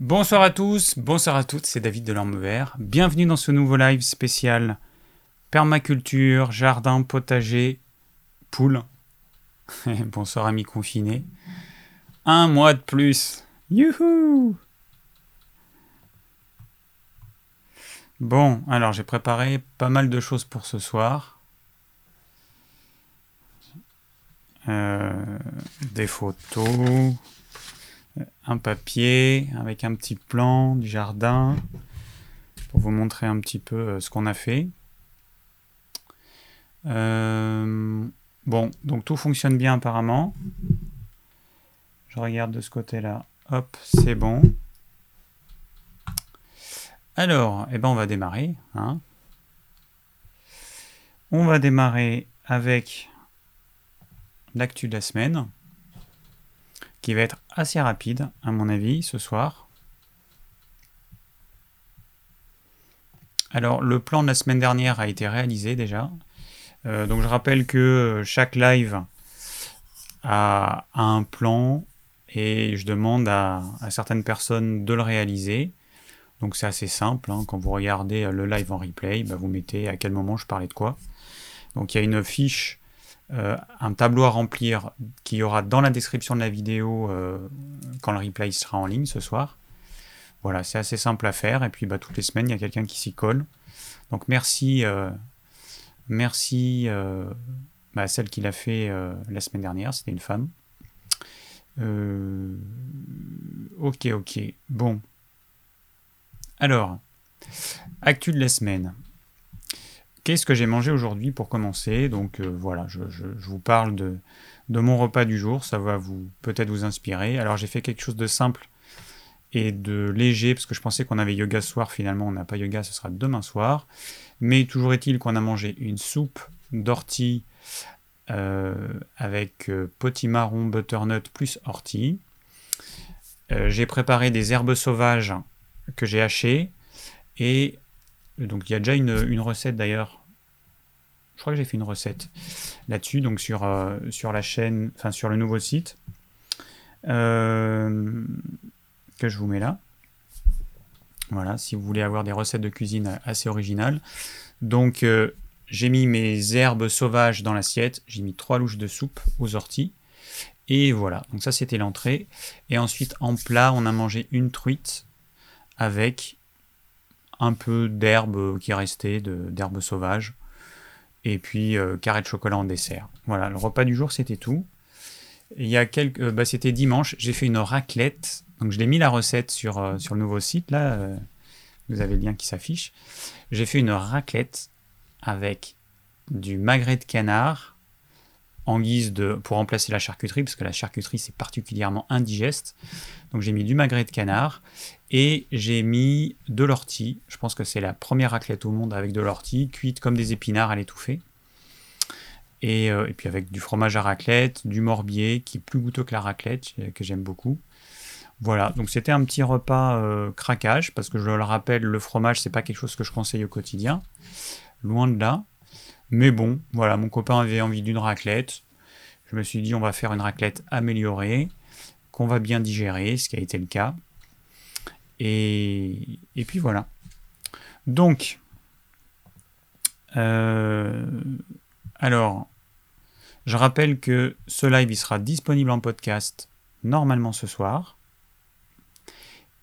Bonsoir à tous, bonsoir à toutes, c'est David de l'Orme Vert. Bienvenue dans ce nouveau live spécial permaculture, jardin, potager, poule. bonsoir amis confinés. Un mois de plus. Youhou Bon, alors j'ai préparé pas mal de choses pour ce soir. Euh, des photos, un papier avec un petit plan du jardin pour vous montrer un petit peu euh, ce qu'on a fait. Euh, bon, donc tout fonctionne bien apparemment. Je regarde de ce côté-là. Hop, c'est bon. Alors, eh ben on va démarrer. Hein. On va démarrer avec l'actu de la semaine, qui va être assez rapide, à mon avis, ce soir. Alors, le plan de la semaine dernière a été réalisé déjà. Euh, donc, je rappelle que chaque live a, un plan et je demande à, certaines personnes de le réaliser. Donc, c'est assez simple. Hein. Quand vous regardez le live en replay, bah, vous mettez à quel moment je parlais de quoi. Donc, il y a une fiche euh, un tableau à remplir qui y aura dans la description de la vidéo euh, quand le replay sera en ligne ce soir. Voilà, c'est assez simple à faire. Et puis bah, toutes les semaines, il y a quelqu'un qui s'y colle. Donc merci, euh, merci bah, à celle qui l'a fait la semaine dernière, c'était une femme. ok, ok. Bon. Alors, actu de la semaine. Qu'est-ce que j'ai mangé aujourd'hui pour commencer Donc euh, voilà, je, vous parle de, mon repas du jour, ça va vous peut-être vous inspirer. Alors j'ai fait quelque chose de simple et de léger, parce que je pensais qu'on avait yoga ce soir, finalement on n'a pas yoga, ce sera demain soir. Mais toujours est-il qu'on a mangé une soupe d'ortie euh, avec euh, potimarron, butternut plus ortie. j'ai préparé des herbes sauvages que j'ai hachées et donc il y a déjà une, recette d'ailleurs. Je crois que j'ai fait une recette là-dessus, donc sur, euh, sur la chaîne, enfin sur le nouveau site. Euh, que je vous mets là. Voilà, si vous voulez avoir des recettes de cuisine assez originales. Donc euh, j'ai mis mes herbes sauvages dans l'assiette, j'ai mis trois louches de soupe aux orties. Et voilà, donc ça c'était l'entrée. Et ensuite en plat, on a mangé une truite avec un peu d'herbe qui est restée, d'herbe sauvage, et puis euh, carré de chocolat en dessert. Voilà, le repas du jour c'était tout. Il y a quelques, euh, bah, c'était dimanche, j'ai fait une raclette, donc je l'ai mis la recette sur, euh, le nouveau site là, vous avez le lien qui s'affiche. J'ai fait une raclette avec du magret de canard en guise de pour remplacer la charcuterie parce que la charcuterie c'est particulièrement indigeste. Donc j'ai mis du magret de canard et j'ai mis de l'ortie. Je pense que c'est la première raclette au monde avec de l'ortie, cuite comme des épinards à l'étouffer. Et, euh, et, puis avec du fromage à raclette, du morbier qui est plus goûteux que la raclette, euh, que j'aime beaucoup. Voilà, donc c'était un petit repas euh, craquage, parce que je le rappelle, le fromage, c'est pas quelque chose que je conseille au quotidien. Loin de là. Mais bon, voilà, mon copain avait envie d'une raclette. Je me suis dit, on va faire une raclette améliorée, qu'on va bien digérer, ce qui a été le cas. Et, puis voilà. Donc, euh, alors, je rappelle que ce live sera disponible en podcast normalement ce soir.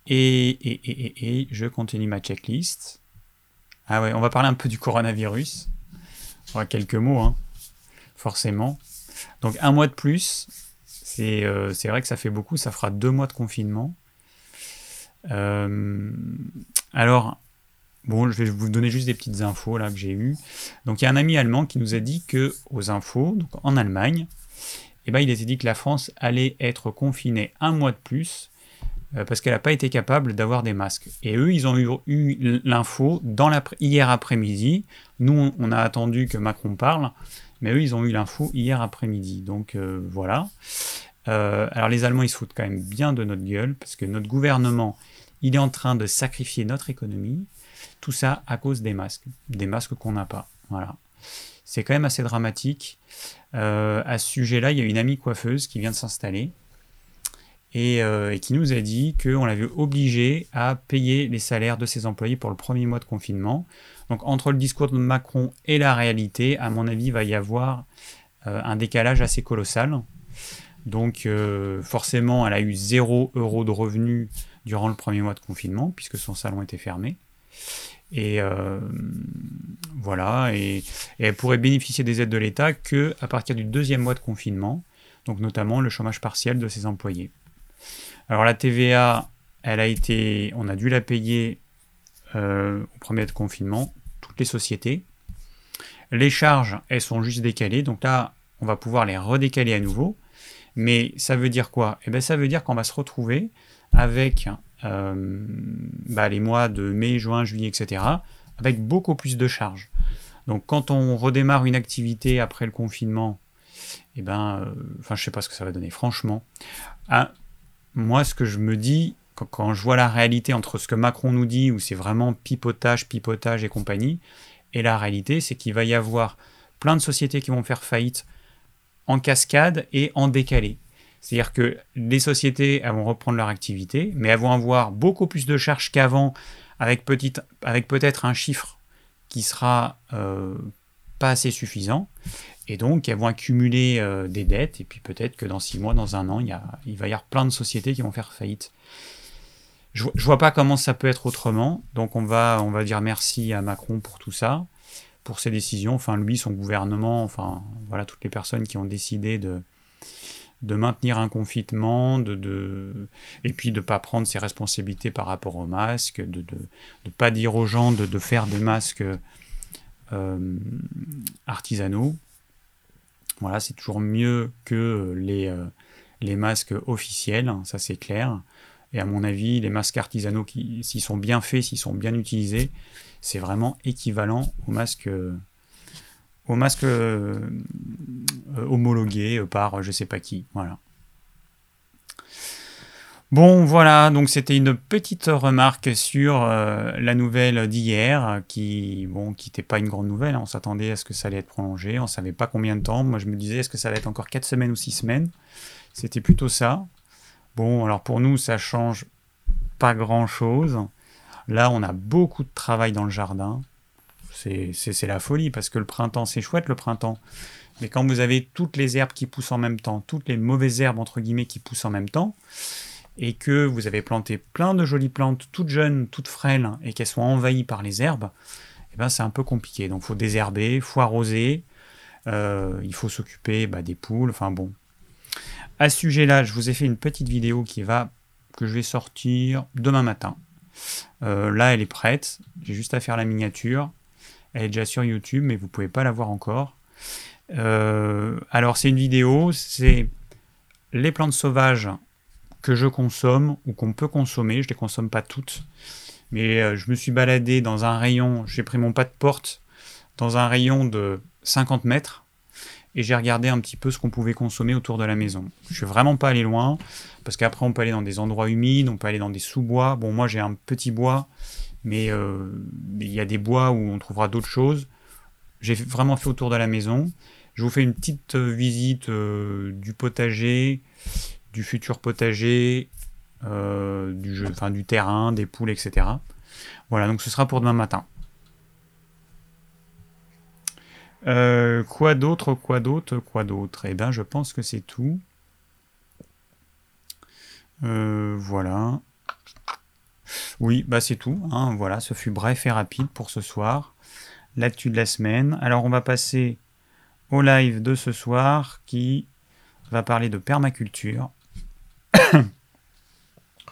Et, je continue ma checklist. Ah ouais, on va parler un peu du coronavirus. quelques mots, hein, forcément. Donc un mois de plus, euh, c'est vrai que ça fait beaucoup, ça fera deux mois de confinement. Euh, alors, bon, je vais vous donner juste des petites infos là que j'ai eues. Donc, il y a un ami allemand qui nous a dit que aux infos, en Allemagne, eh ben, il était dit que la France allait être confinée un mois de plus euh, parce qu'elle n'a pas été capable d'avoir des masques. Et eux, ils ont eu, l'info hier après-midi. Nous, on a attendu que Macron parle, mais eux, ils ont eu l'info hier après-midi. Donc euh, voilà. Alors les Allemands, ils se foutent quand même bien de notre gueule, parce que notre gouvernement, il est en train de sacrifier notre économie. Tout ça à cause des masques, des masques qu'on n'a pas. C'est quand même assez dramatique. Euh, à ce sujet-là, il y a une amie coiffeuse qui vient de s'installer. et, qui nous a dit qu'on l'avait obligé à payer les salaires de ses employés pour le premier mois de confinement. Donc entre le discours de Macron et la réalité, à mon avis, il va y avoir un décalage assez colossal. Donc forcément, elle a eu 0 euros de revenus durant le premier mois de confinement, puisque son salon était fermé. Et euh, voilà, et, elle pourrait bénéficier des aides de l'État que à partir du deuxième mois de confinement, donc notamment le chômage partiel de ses employés. Alors la TVA, elle a été, on a dû la payer euh, au premier de confinement, toutes les sociétés. Les charges, elles sont juste décalées, donc là, on va pouvoir les redécaler à nouveau. Mais ça veut dire quoi? Eh bien, ça veut dire qu'on va se retrouver avec euh, bah, les mois de mai, juin, juillet, etc., avec beaucoup plus de charges. Donc quand on redémarre une activité après le confinement, eh ben, euh, sais pas ce que ça va donner, franchement. Ah, moi, ce que je me dis, quand, je vois la réalité entre ce que Macron nous dit, où c'est vraiment pipotage, pipotage et compagnie, et la réalité, c'est qu'il va y avoir plein de sociétés qui vont faire faillite en cascade et en décalé. C'est-à-dire que les sociétés vont reprendre leur activité, mais elles vont avoir beaucoup plus de charges qu'avant, avec, peut-être un chiffre qui sera euh, pas assez suffisant. Et donc, elles vont accumuler euh, des dettes, et puis peut-être que dans six mois, dans un an, il, va y avoir plein de sociétés qui vont faire faillite. Je, ne vois pas comment ça peut être autrement. Donc, on va dire merci à Macron pour tout ça, pour ses décisions. Enfin, lui, son gouvernement, enfin, voilà, toutes les personnes qui ont décidé de, de maintenir un confinement, de, et puis de ne pas prendre ses responsabilités par rapport aux masques, de ne pas dire aux gens de, faire des masques euh, artisanaux. Voilà, c'est toujours mieux que les, euh, les masques officiels, hein, ça c'est clair. Et à mon avis, les masques artisanaux, s'ils sont bien faits, s'ils sont bien utilisés, c'est vraiment équivalent aux masques au masque euh, euh, homologué par je sais pas qui. Voilà. Bon, voilà, donc c'était une petite remarque sur euh, la nouvelle d'hier, qui bon, qui n'était pas une grande nouvelle. Hein. On s'attendait à ce que ça allait être prolongé. On savait pas combien de temps. Moi, je me disais, est-ce que ça va être encore 4 semaines ou 6 semaines? C'était plutôt ça. Bon, alors pour nous, ça change pas grand-chose. Là, on a beaucoup de travail dans le jardin c'est la folie parce que le printemps, c'est chouette le printemps. Mais quand vous avez toutes les herbes qui poussent en même temps, toutes les mauvaises herbes entre guillemets qui poussent en même temps, et que vous avez planté plein de jolies plantes, toutes jeunes, toutes frêles, et qu'elles soient envahies par les herbes, eh ben c'est un peu compliqué. Donc faut désherber, faut arroser, euh, il faut s'occuper bah, des poules, enfin bon. À ce sujet-là, je vous ai fait une petite vidéo qui va que je vais sortir demain matin. Euh, là, elle est prête. J'ai juste à faire la miniature. Elle est déjà sur YouTube, mais vous pouvez pas la voir encore. Euh, alors c'est une vidéo, c'est les plantes sauvages que je consomme ou qu'on peut consommer. Je les consomme pas toutes, mais euh, je me suis baladé dans un rayon. J'ai pris mon pas de porte dans un rayon de 50 mètres et j'ai regardé un petit peu ce qu'on pouvait consommer autour de la maison. Je suis vraiment pas allé loin parce qu'après on peut aller dans des endroits humides, on peut aller dans des sous-bois. Bon, moi j'ai un petit bois mais euh, il y a des bois où on trouvera d'autres choses. J'ai vraiment fait autour de la maison. Je vous fais une petite euh, visite euh, du potager, du futur potager, du, du terrain, des poules, etc. Voilà, donc ce sera pour demain matin. Quoi d'autre, quoi d'autre, quoi d'autre? Eh bien, je pense que c'est tout. voilà. Oui, bah c'est tout. Hein. Voilà, ce fut bref et rapide pour ce soir. L'actu de la semaine. Alors on va passer au live de ce soir qui va parler de permaculture.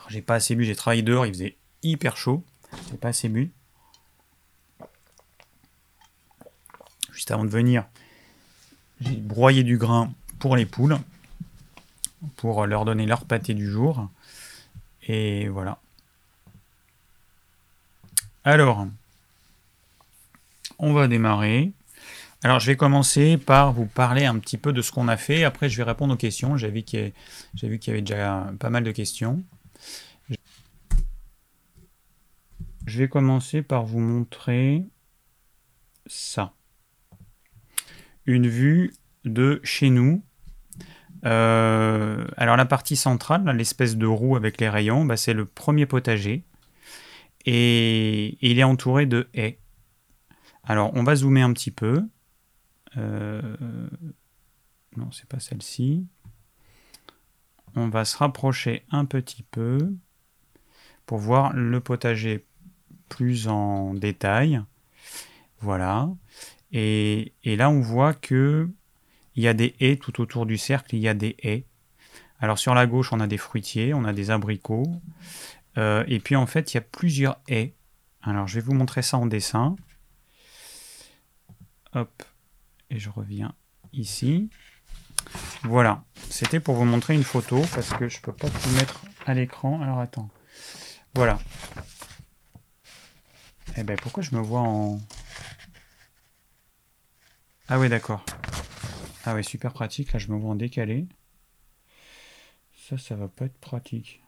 j'ai pas assez bu, j'ai travaillé dehors, il faisait hyper chaud. J'ai pas assez bu. Avant de venir, j'ai broyé du grain pour les poules, pour leur donner leur pâté du jour. Et voilà. Alors, on va démarrer. Alors, je vais commencer par vous parler un petit peu de ce qu'on a fait. Après, je vais répondre aux questions. J'ai vu qu'il y, avait déjà pas mal de questions. Je vais commencer par vous montrer ça. Une vue de chez nous. Euh, alors la partie centrale, l'espèce de roue avec les rayons, bah, c'est le premier potager. Et, il est entouré de haies. Alors on va zoomer un petit peu. Euh, non, c'est pas celle-ci. On va se rapprocher un petit peu pour voir le potager plus en détail. Voilà. Et, là, on voit que il y a des haies tout autour du cercle. Il y a des haies. Alors sur la gauche, on a des fruitiers, on a des abricots. Euh, et puis en fait, il y a plusieurs haies. Alors je vais vous montrer ça en dessin. Hop. Et je reviens ici. Voilà. C'était pour vous montrer une photo parce que je peux pas tout mettre à l'écran. Alors attends. Voilà. Eh ben pourquoi je me vois en... Ah oui d'accord. Ah oui super pratique, là je me vois en décalé. Ça ça va pas être pratique.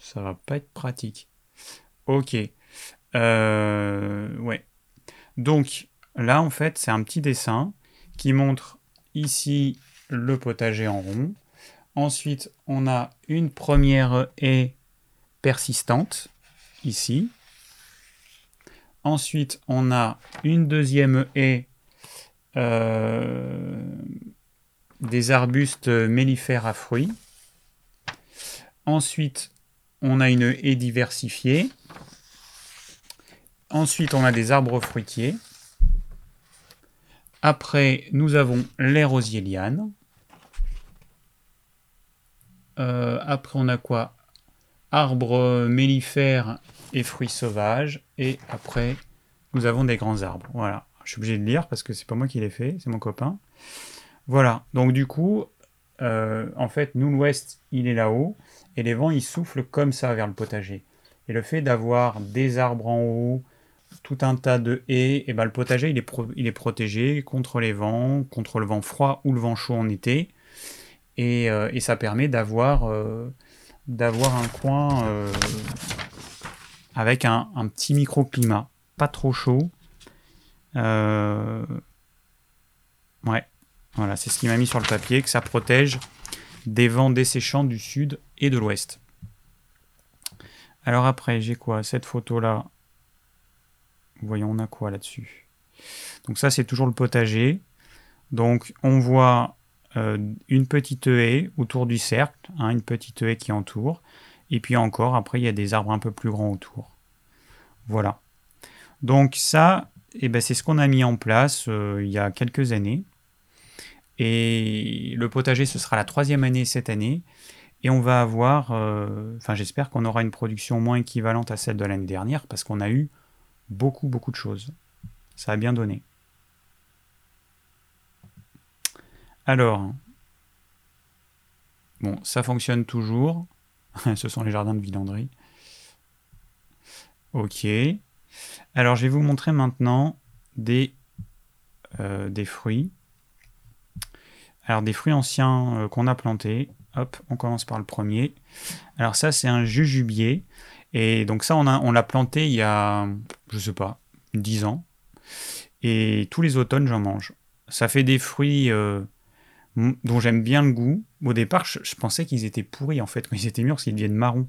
Ça va pas être pratique. Ok. Euh, ouais. Donc là en fait c'est un petit dessin qui montre ici le potager en rond. Ensuite on a une première haie persistante ici Ensuite, on a une deuxième haie euh, des arbustes mellifères à fruits. Ensuite, on a une haie diversifiée. Ensuite, on a des arbres fruitiers. Après, nous avons les rosiers lianes. Euh, après, on a quoi? Arbres mellifères et fruits sauvages. Et après, nous avons des grands arbres. Voilà. Je suis obligé de lire parce que c'est pas moi qui l'ai fait, c'est mon copain. Voilà. Donc du coup, euh, en fait, nous l'ouest, il est là-haut et les vents ils soufflent comme ça vers le potager. Et le fait d'avoir des arbres en haut, tout un tas de haies, et ben le potager il est, il est protégé contre les vents, contre le vent froid ou le vent chaud en été. Et, euh, et ça permet d'avoir euh, d'avoir un coin avec un, petit microclimat, pas trop chaud. Euh, ouais, voilà, c'est ce qui m'a mis sur le papier, que ça protège des vents desséchants du sud et de l'ouest. Alors après, j'ai quoi? Cette photo-là, voyons, on a quoi là-dessus? Donc ça, c'est toujours le potager. Donc on voit euh, une petite haie autour du cercle, hein, une petite haie qui entoure. Et puis encore, après, il y a des arbres un peu plus grands autour. Voilà. Donc ça, eh ben, c'est ce qu'on a mis en place euh, il y a quelques années. Et le potager, ce sera la troisième année cette année. Et on va avoir, euh, enfin j'espère qu'on aura une production moins équivalente à celle de l'année dernière, parce qu'on a eu beaucoup, beaucoup de choses. Ça a bien donné. Alors, bon, ça fonctionne toujours. Ce sont les jardins de Villandry. Ok. Alors, je vais vous montrer maintenant des, euh, fruits. Alors, des fruits anciens euh, qu'on a plantés. Hop, on commence par le premier. Alors, ça, c'est un jujubier. Et donc, ça, on, l'a planté il y a, je sais pas, 10 ans. Et tous les automnes, j'en mange. Ça fait des fruits euh, dont j'aime bien le goût. Au départ, je, pensais qu'ils étaient pourris en fait quand ils étaient mûrs, parce qu'ils deviennent marrons.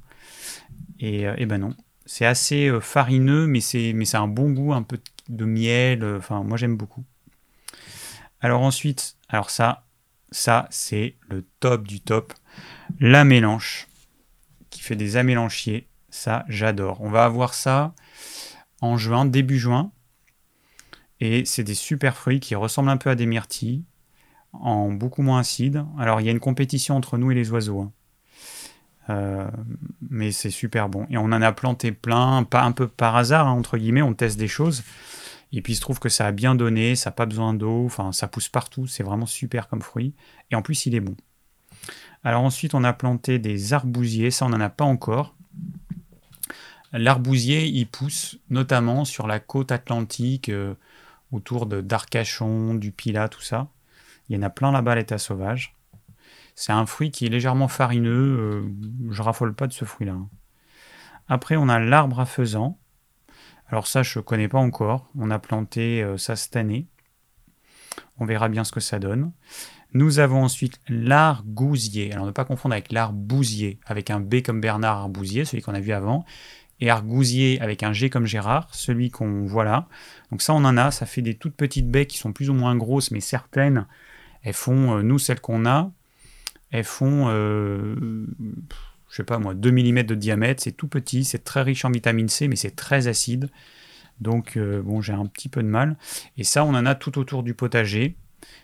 Et, euh, ben non, c'est assez euh, farineux, mais c'est mais un bon goût, un peu de miel. Euh, enfin, moi j'aime beaucoup. Alors ensuite, alors ça, ça c'est le top du top, la mélange qui fait des amélanchiers. Ça, j'adore. On va avoir ça en juin, début juin. Et c'est des super fruits qui ressemblent un peu à des myrtilles en beaucoup moins acide. Alors il y a une compétition entre nous et les oiseaux. Hein. Euh, mais c'est super bon. Et on en a planté plein, pas un peu par hasard, hein, entre guillemets, on teste des choses. Et puis il se trouve que ça a bien donné, ça n'a pas besoin d'eau, enfin ça pousse partout, c'est vraiment super comme fruit. Et en plus il est bon. Alors ensuite on a planté des arbousiers, ça on n'en a pas encore. L'arbousier il pousse notamment sur la côte atlantique, euh, autour d'Arcachon, du Pilat, tout ça. Il y en a plein là-bas à l'état sauvage. C'est un fruit qui est légèrement farineux. Euh, je raffole pas de ce fruit-là. Hein. Après, on a l'arbre à faisan. Alors ça, je ne connais pas encore. On a planté euh, ça cette année. On verra bien ce que ça donne. Nous avons ensuite l'argousier. Alors ne pas confondre avec l'arbousier, avec un B comme Bernard Arbousier, celui qu'on a vu avant, et argousier avec un G comme Gérard, celui qu'on voit là. Donc ça, on en a. Ça fait des toutes petites baies qui sont plus ou moins grosses, mais certaines, elles font, euh, nous, celles qu'on a, elles font, euh, je sais pas moi, 2 mm de diamètre. C'est tout petit, c'est très riche en vitamine C, mais c'est très acide. Donc, euh, bon, j'ai un petit peu de mal. Et ça, on en a tout autour du potager.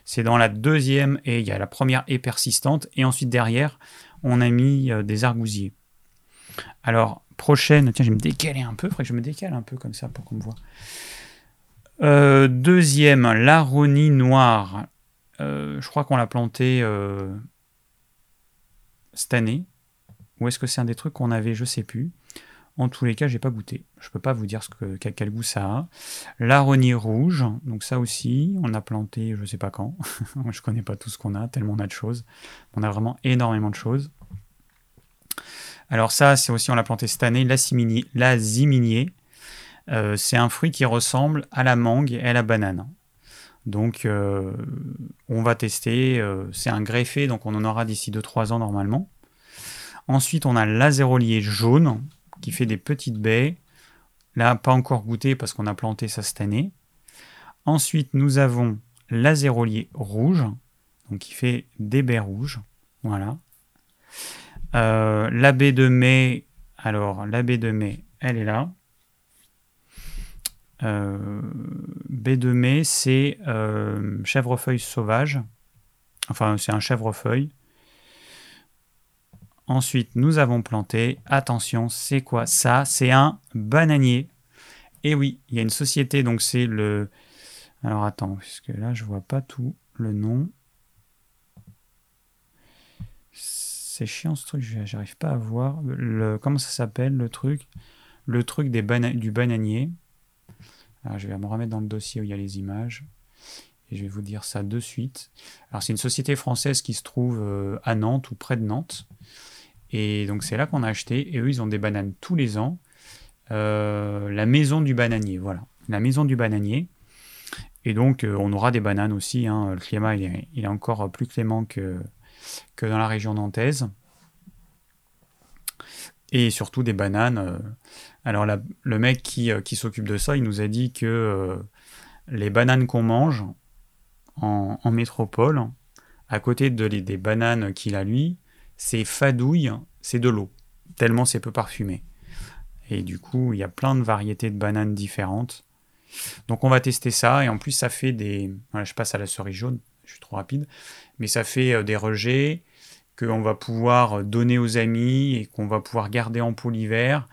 C'est dans la deuxième et il y a la première haie persistante. Et ensuite, derrière, on a mis euh, des argousiers. Alors, prochaine, tiens, je vais me décaler un peu. Faudrait que je me décale un peu comme ça pour qu'on me voit. Deuxième, l'aronie noire. je crois qu'on l'a planté cette année. Ou est-ce que c'est un des trucs qu'on avait, je sais plus. En tous les cas, j'ai pas goûté. Je peux pas vous dire ce que, quel goût ça a. L'aronie rouge, donc ça aussi, on a planté, je sais pas quand. je connais pas tout ce qu'on a, tellement on a de choses. On a vraiment énormément de choses. Alors ça, c'est aussi, on l'a planté cette année, l'aziminier. Euh, c'est un fruit qui ressemble à la mangue et à la banane. Donc euh, on va tester. Euh, c'est un greffé, donc on en aura d'ici 2-3 ans normalement. Ensuite, on a l'azérolier jaune qui fait des petites baies. Là, pas encore goûté parce qu'on a planté ça cette année. Ensuite, nous avons l'azérolier rouge, donc qui fait des baies rouges. Voilà. Euh, la baie de mai, alors la baie de mai, elle est là. Euh, baie de mai, c'est euh, chèvrefeuille sauvage. Enfin, c'est un chèvrefeuille. Ensuite, nous avons planté. Attention, c'est quoi ça? C'est un bananier. Et oui, il y a une société, donc c'est le. Alors attends, puisque là je vois pas tout le nom. C'est chiant ce truc, j'arrive pas à voir. Le... Comment ça s'appelle le truc? Le truc du bananier. Je vais me remettre dans le dossier où il y a les images. Et je vais vous dire ça de suite. Alors c'est une société française qui se trouve euh, à Nantes ou près de Nantes. Et donc c'est là qu'on a acheté. Et eux, ils ont des bananes tous les ans. Euh, la maison du bananier, voilà. La maison du bananier. Et donc euh, on aura des bananes aussi. Hein. Le climat, il est, encore plus clément que, que dans la région nantaise. Et surtout des bananes. Alors le mec qui, qui s'occupe de ça, il nous a dit que les bananes qu'on mange en, en, métropole, à côté de, des bananes qu'il a lui, c'est fadouille, c'est de l'eau, tellement c'est peu parfumé. Et du coup, il y a plein de variétés de bananes différentes. Donc on va tester ça, et en plus ça fait des... Voilà, je passe à la cerise jaune, je suis trop rapide, mais ça fait euh, des rejets qu'on va pouvoir donner aux amis et qu'on va pouvoir garder en pot l'hiver.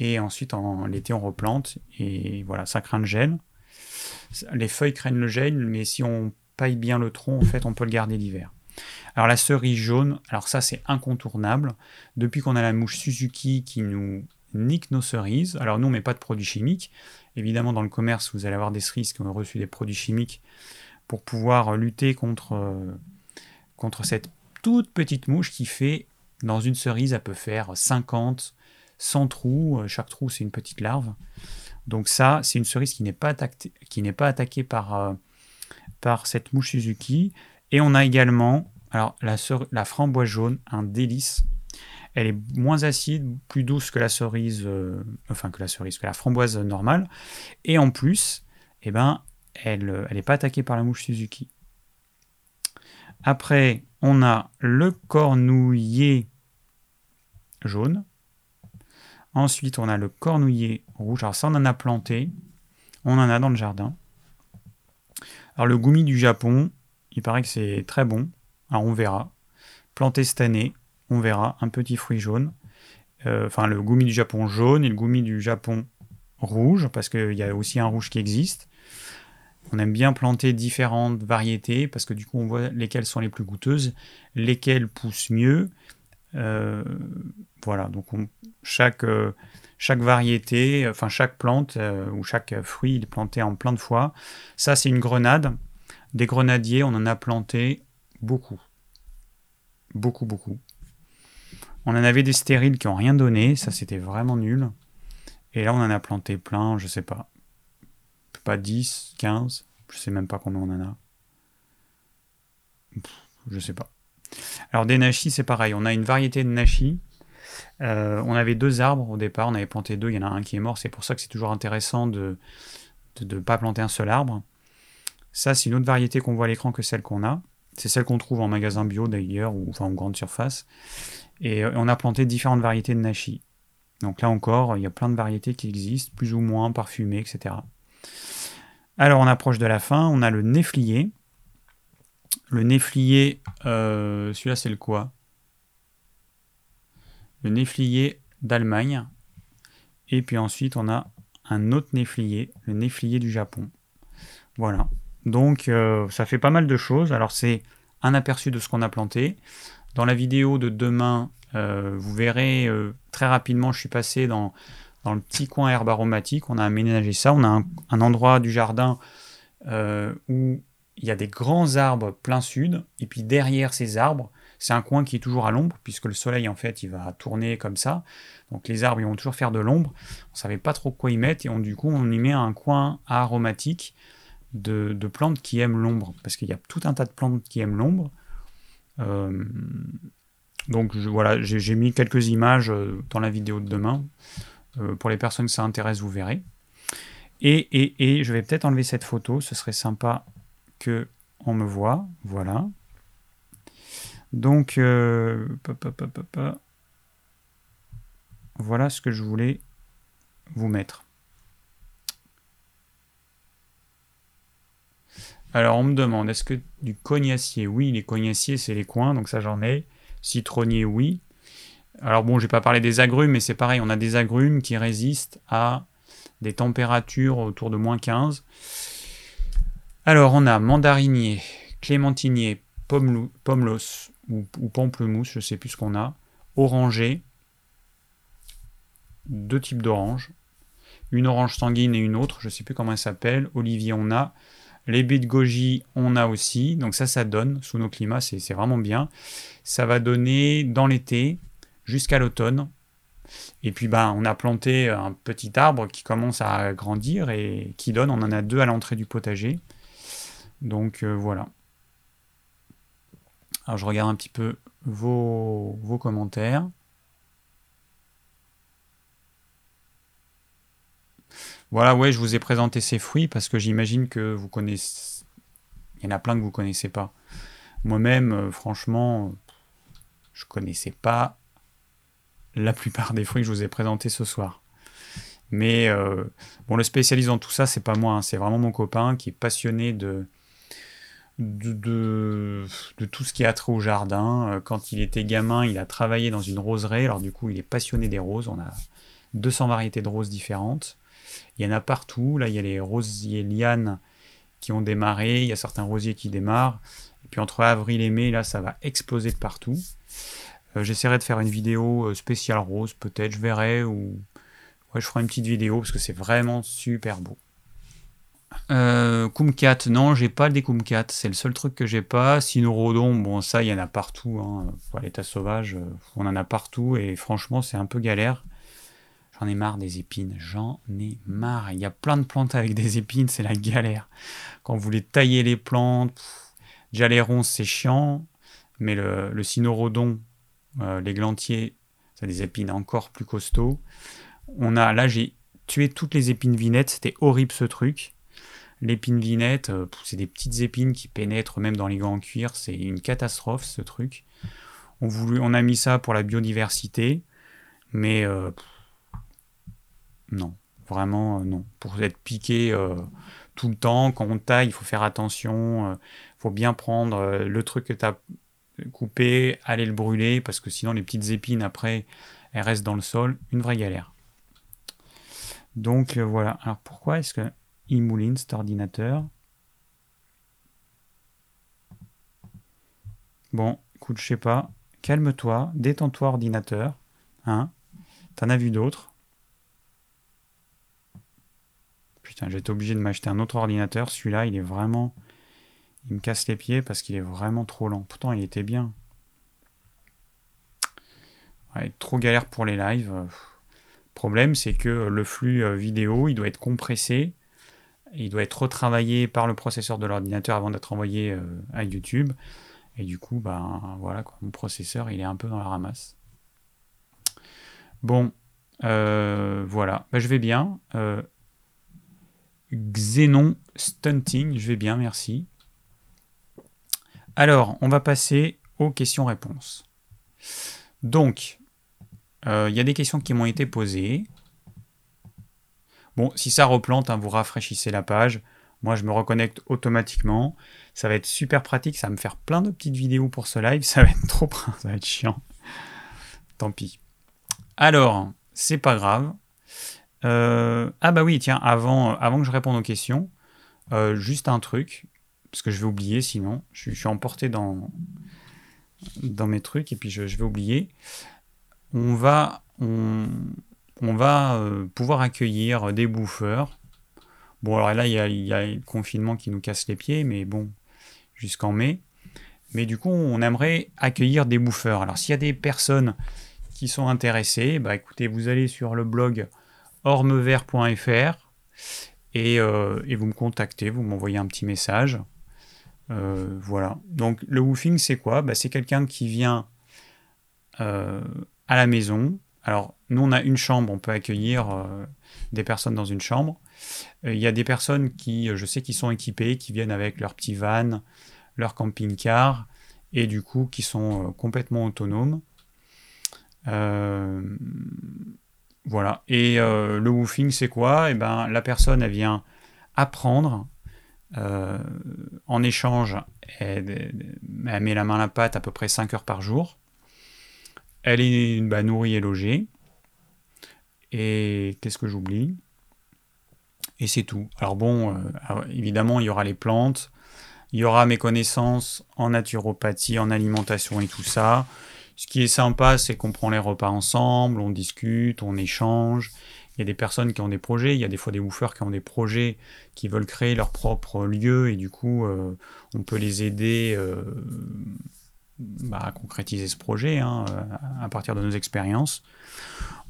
Et ensuite, en l'été, on replante. Et voilà, ça craint le gel. Les feuilles craignent le gel, mais si on paille bien le tronc, en fait, on peut le garder l'hiver. Alors la cerise jaune, alors ça c'est incontournable. Depuis qu'on a la mouche Suzuki qui nous nique nos cerises, alors nous on met pas de produits chimiques. Évidemment dans le commerce vous allez avoir des cerises qui ont reçu des produits chimiques pour pouvoir lutter contre, euh, contre cette toute petite mouche qui fait, dans une cerise, elle peut faire 50, 100 trous. Chaque trou c'est une petite larve. Donc ça, c'est une cerise qui n'est pas, pas attaquée par, euh, par cette mouche Suzuki. Et on a également la, framboise jaune, un délice. Elle est moins acide, plus douce que la cerise, euh, enfin que la cerise, que la framboise normale. Et en plus, eh ben, elle n'est euh, pas attaquée par la mouche Suzuki. Après, on a le cornouiller jaune. Ensuite, on a le cornouiller rouge. Alors ça, on en a planté. On en a dans le jardin. Alors le goumi du Japon, il paraît que c'est très bon. Alors on verra. Planté cette année, on verra un petit fruit jaune. Euh, enfin, le goumi du Japon jaune et le goumi du Japon rouge, parce qu'il y a aussi un rouge qui existe. On aime bien planter différentes variétés, parce que du coup, on voit lesquelles sont les plus goûteuses, lesquelles poussent mieux. Euh, voilà, donc chaque, euh, chaque variété, enfin chaque plante ou chaque fruit, il est planté en plein de fois. Ça, c'est une grenade. Des grenadiers, on en a planté Beaucoup. Beaucoup, beaucoup. On en avait des stériles qui n'ont rien donné, ça c'était vraiment nul. Et là on en a planté plein, je sais pas. Pas 10, 15, je sais même pas combien on en a. je sais pas. Alors des nachis, c'est pareil. On a une variété de nachis. Euh, on avait deux arbres au départ, on avait planté deux, il y en a un qui est mort, c'est pour ça que c'est toujours intéressant de ne pas planter un seul arbre. Ça, c'est une autre variété qu'on voit à l'écran que celle qu'on a. C'est celle qu'on trouve en magasin bio d'ailleurs, ou en grande surface. Et euh, on a planté différentes variétés de nashi. Donc là encore, il y a plein de variétés qui existent, plus ou moins parfumées, etc. Alors on approche de la fin, on a le néflier. Le néflier, euh, celui-là c'est le quoi? Le néflier d'Allemagne. Et puis ensuite on a un autre néflier, le néflier du Japon. Voilà. Donc euh, ça fait pas mal de choses. Alors c'est un aperçu de ce qu'on a planté. Dans la vidéo de demain, euh, vous verrez très rapidement, je suis passé dans, le petit coin herbe aromatique. On a aménagé ça. On a un, endroit du jardin où il y a des grands arbres plein sud. Et puis derrière ces arbres, c'est un coin qui est toujours à l'ombre, puisque le soleil, en fait, il va tourner comme ça. Donc les arbres, ils vont toujours faire de l'ombre. On ne savait pas trop quoi y mettre. Et du coup, on y met un coin aromatique de, plantes qui aiment l'ombre, parce qu'il y a tout un tas de plantes qui aiment l'ombre. Euh, donc voilà, j'ai mis quelques images euh, dans la vidéo de demain. Euh, pour les personnes que ça intéresse, vous verrez. Et, et, je vais peut-être enlever cette photo, ce serait sympa on me voit. Voilà. Donc, voilà ce que je voulais vous mettre. Alors on me demande, est-ce que du cognacier? Oui, les cognaciers, c'est les coins, donc ça j'en ai. Citronnier, oui. Alors bon, je vais pas parler des agrumes, mais c'est pareil, on a des agrumes qui résistent à des températures autour de moins 15. Alors on a mandarinier, clémentinier, pommelos ou, ou pamplemousse, je sais plus ce qu'on a, oranger, deux types d'oranges, une orange sanguine et une autre, je sais plus comment elle s'appelle, olivier on a, les baies de goji, on a aussi. Donc ça, ça donne sous nos climats, c'est vraiment bien. Ça va donner dans l'été jusqu'à l'automne. Et puis bah, on a planté un petit arbre qui commence à grandir et qui donne. On en a deux à l'entrée du potager. Donc euh, voilà. Alors je regarde un petit peu vos, commentaires. Voilà, ouais, je vous ai présenté ces fruits parce que j'imagine que vous connaissez. Il y en a plein que vous connaissez pas. Moi-même, euh, franchement, je connaissais pas la plupart des fruits que je vous ai présentés ce soir. Mais euh, bon, le spécialiste dans tout ça, c'est pas moi, hein. c'est vraiment mon copain qui est passionné de de, tout ce qui a trait au jardin. Euh, quand il était gamin, il a travaillé dans une roseraie, alors du coup, il est passionné des roses. On a 200 variétés de roses différentes. Il y en a partout. Là, il y a les rosiers lianes qui ont démarré. Il y a certains rosiers qui démarrent. Et puis entre avril et mai, là, ça va exploser de partout. Euh, j'essaierai de faire une vidéo euh, spéciale rose, peut-être. Je verrai. Ou ouais, je ferai une petite vidéo parce que c'est vraiment super beau. Euh, Kumkat, non, j'ai pas des Kumkat, c'est le seul truc que j'ai pas. Sinorodon, bon, ça, il y en a partout. Hein. Pour l'état sauvage, euh, on en a partout et franchement, c'est un peu galère. J'en ai marre des épines, j'en ai marre. Il y a plein de plantes avec des épines, c'est la galère. Quand vous voulez tailler les plantes, déjà les ronces c'est chiant, mais le, le les glantiers, c'est des épines encore plus costauds. On a, là j'ai tué toutes les épines vinettes, c'était horrible ce truc. L'épine vinette, euh, c'est des petites épines qui pénètrent même dans les gants en cuir, c'est une catastrophe ce truc. On, a mis ça pour la biodiversité, mais euh, non, vraiment euh, non. Pour être piqué tout le temps, quand on taille, il faut faire attention. Il faut bien prendre le truc que tu as coupé, aller le brûler, parce que sinon les petites épines après, elles restent dans le sol. Une vraie galère. Donc voilà. Alors pourquoi est-ce que il mouline cet ordinateur Bon, écoute, je sais pas. Calme-toi, détends-toi ordinateur. Hein? T'en as vu d'autres? Putain, j'étais obligé de m'acheter un autre ordinateur. Celui-là, il est vraiment. Il me casse les pieds parce qu'il est vraiment trop lent. Pourtant, il était bien. Ouais, trop galère pour les lives. Problème, c'est que le flux euh, vidéo, il doit être compressé. Il doit être retravaillé par le processeur de l'ordinateur avant d'être envoyé euh, à YouTube. Et du coup, ben voilà, mon processeur, il est un peu dans la ramasse. Bon, euh, voilà, ben, je vais bien. Euh, Xenon Stunting, je vais bien, merci. Alors, on va passer aux questions-réponses. Donc, il y a des questions qui m'ont été posées. Bon, si ça replante, hein, vous rafraîchissez la page. Moi, je me reconnecte automatiquement. Ça va être super pratique. Ça va me faire plein de petites vidéos pour ce live. Ça va être trop, ça va être chiant. Tant pis. Alors, c'est pas grave. Euh, ah bah oui, tiens, avant, avant que je réponde aux questions, euh, juste un truc, parce que je vais oublier sinon. Je, suis emporté dans, mes trucs et puis je, vais oublier. On va, on va euh, pouvoir accueillir des bouffeurs. Bon, alors là, il y, a, le confinement qui nous casse les pieds, mais bon, jusqu'en mai. Mais du coup, on aimerait accueillir des bouffeurs. Alors, s'il y a des personnes qui sont intéressées, bah écoutez, vous allez sur le blog ormevert.fr euh, et, vous me contactez, vous m'envoyez un petit message. Euh, voilà. Donc, le woofing, c'est quoi? Bah, C'est quelqu'un qui vient à la maison, alors, nous, on a une chambre, on peut accueillir euh, des personnes dans une chambre. Euh, il y a des personnes qui, euh, je sais, qui sont équipées, qui viennent avec leur petit van, leur camping-car, et du coup, qui sont complètement autonomes. voilà. Et le woofing, c'est quoi? Eh ben, la personne, elle vient apprendre. en échange, elle, elle, met la main à la pâte à peu près 5 heures par jour. Elle est bah, nourrie et logée. Et qu'est-ce que j'oublie? Et c'est tout. Alors bon, euh, évidemment, il y aura les plantes, il y aura mes connaissances en naturopathie, en alimentation et tout ça. Ce qui est sympa, c'est qu'on prend les repas ensemble, on discute, on échange. Il y a des personnes qui ont des projets, il y a des fois des bouffeurs qui ont des projets, qui veulent créer leur propre lieu, et du coup, euh, on peut les aider euh, bah, concrétiser ce projet hein, à partir de nos expériences.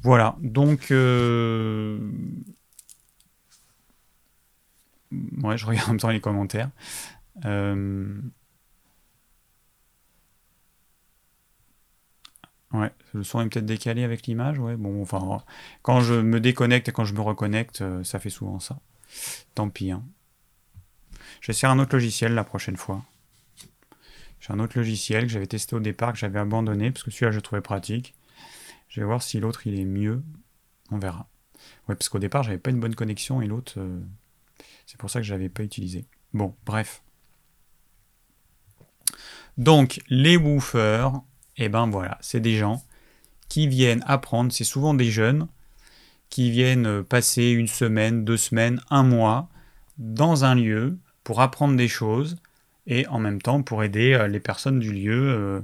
Voilà, donc... Euh, ouais, je regarde en même temps les commentaires. Euh, ouais, le son est peut-être décalé avec l'image, ouais. Bon, enfin, quand je me déconnecte et quand je me reconnecte, euh, ça fait souvent ça. Tant pis. Hein. Je vais un autre logiciel la prochaine fois. J'ai un autre logiciel que j'avais testé au départ, que j'avais abandonné, parce que celui-là, je le trouvais pratique. Je vais voir si l'autre, il est mieux. On verra. Ouais, parce qu'au départ, j'avais pas une bonne connexion, et l'autre, euh, c'est pour ça que je l'avais pas utilisé. Bon, bref. Donc, les woofers, et eh ben voilà, c'est des gens qui viennent apprendre, c'est souvent des jeunes, qui viennent passer une semaine, deux semaines, un mois dans un lieu pour apprendre des choses, et en même temps pour aider euh, les personnes du lieu. Euh,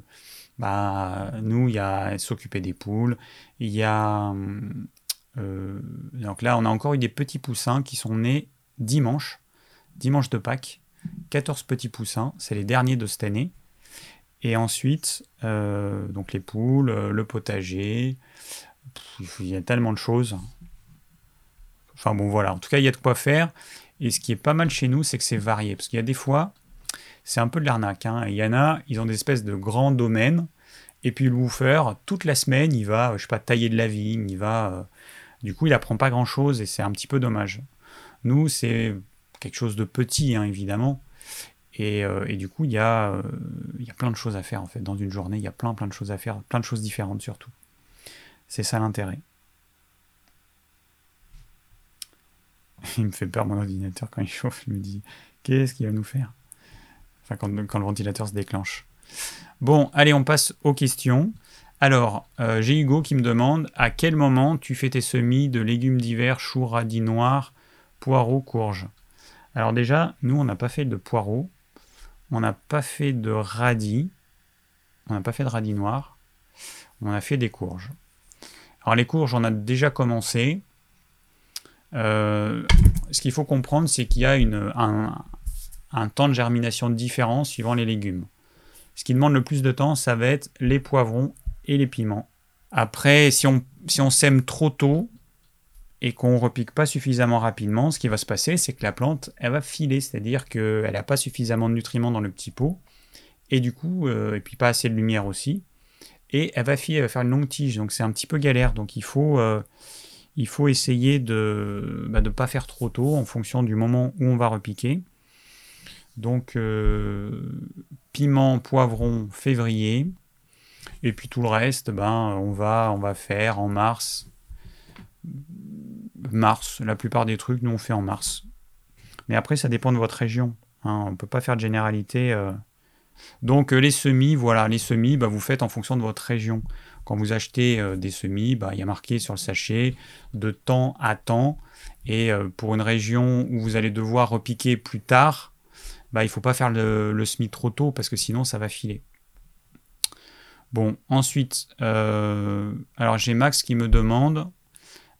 bah, nous, il y a s'occuper des poules, il y a... Euh, donc là, on a encore eu des petits poussins qui sont nés dimanche, dimanche de Pâques, 14 petits poussins, c'est les derniers de cette année. Et ensuite, donc les poules, le potager, il y a tellement de choses. Enfin bon, voilà, en tout cas, il y a de quoi faire. Et ce qui est pas mal chez nous, c'est que c'est varié. Parce qu'il y a des fois, c'est un peu de l'arnaque. Hein. Il y en a, ils ont des espèces de grands domaines, et puis le woofer, toute la semaine, il va, je sais pas, tailler de la vigne, il va. Euh, du coup, il apprend pas grand chose, et c'est un petit peu dommage. Nous, c'est quelque chose de petit, hein, évidemment. Et, euh, et, du coup, il y, a, euh, il y a plein de choses à faire, en fait, dans une journée. Il y a plein, plein de choses à faire, plein de choses différentes, surtout. C'est ça l'intérêt. Il me fait peur, mon ordinateur, quand il chauffe. Il me dit Qu'est-ce qu'il va nous faire? Enfin, quand, le ventilateur se déclenche. Bon, allez, on passe aux questions. Alors, euh, j'ai Hugo qui me demande à quel moment tu fais tes semis de légumes d'hiver, choux, radis noirs, poireaux, courges? Alors déjà, nous, on n'a pas fait de poireaux, on n'a pas fait de radis, on n'a pas fait de radis noirs, on a fait des courges. Alors les courges, on a déjà commencé. Euh, ce qu'il faut comprendre, c'est qu'il y a une, un, un temps de germination différent suivant les légumes. Ce qui demande le plus de temps, ça va être les poivrons et les piments. Après, si on, sème trop tôt et qu'on repique pas suffisamment rapidement, ce qui va se passer, c'est que la plante, elle va filer, c'est-à-dire qu'elle n'a pas suffisamment de nutriments dans le petit pot Et du coup, euh, et puis pas assez de lumière aussi. Et elle va filer, elle va faire une longue tige, donc c'est un petit peu galère. Donc il faut, euh, essayer de ne bah, pas faire trop tôt en fonction du moment où on va repiquer. Donc euh, piment, poivron, février. Et puis tout le reste, ben, on, va, on va faire en mars. Mars, la plupart des trucs, nous on fait en mars. Mais après, ça dépend de votre région. Hein. on ne peut pas faire de généralité. Euh. Donc les semis, voilà, les semis, bah, vous faites en fonction de votre région. Quand vous achetez euh, des semis, bah, il y a marqué sur le sachet de temps à temps. Et pour une région où vous allez devoir repiquer plus tard, bah, il faut pas faire le, le semis trop tôt parce que sinon ça va filer. Bon, ensuite, euh, alors j'ai Max qui me demande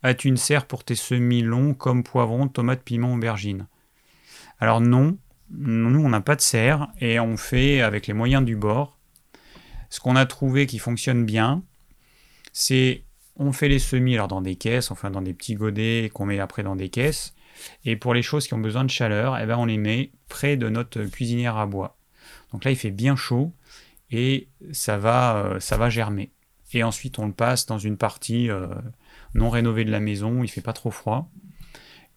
As-tu une serre pour tes semis longs comme poivron, tomate, piment, aubergine? Alors non, nous on n'a pas de serre et on fait avec les moyens du bord. Ce qu'on a trouvé qui fonctionne bien, c'est on fait les semis alors dans des caisses, enfin dans des petits godets qu'on met après dans des caisses. Et pour les choses qui ont besoin de chaleur, eh ben on les met près de notre cuisinière à bois. Donc là, il fait bien chaud et ça va, euh, ça va germer. Et ensuite, on le passe dans une partie euh, non rénovée de la maison, il fait pas trop froid.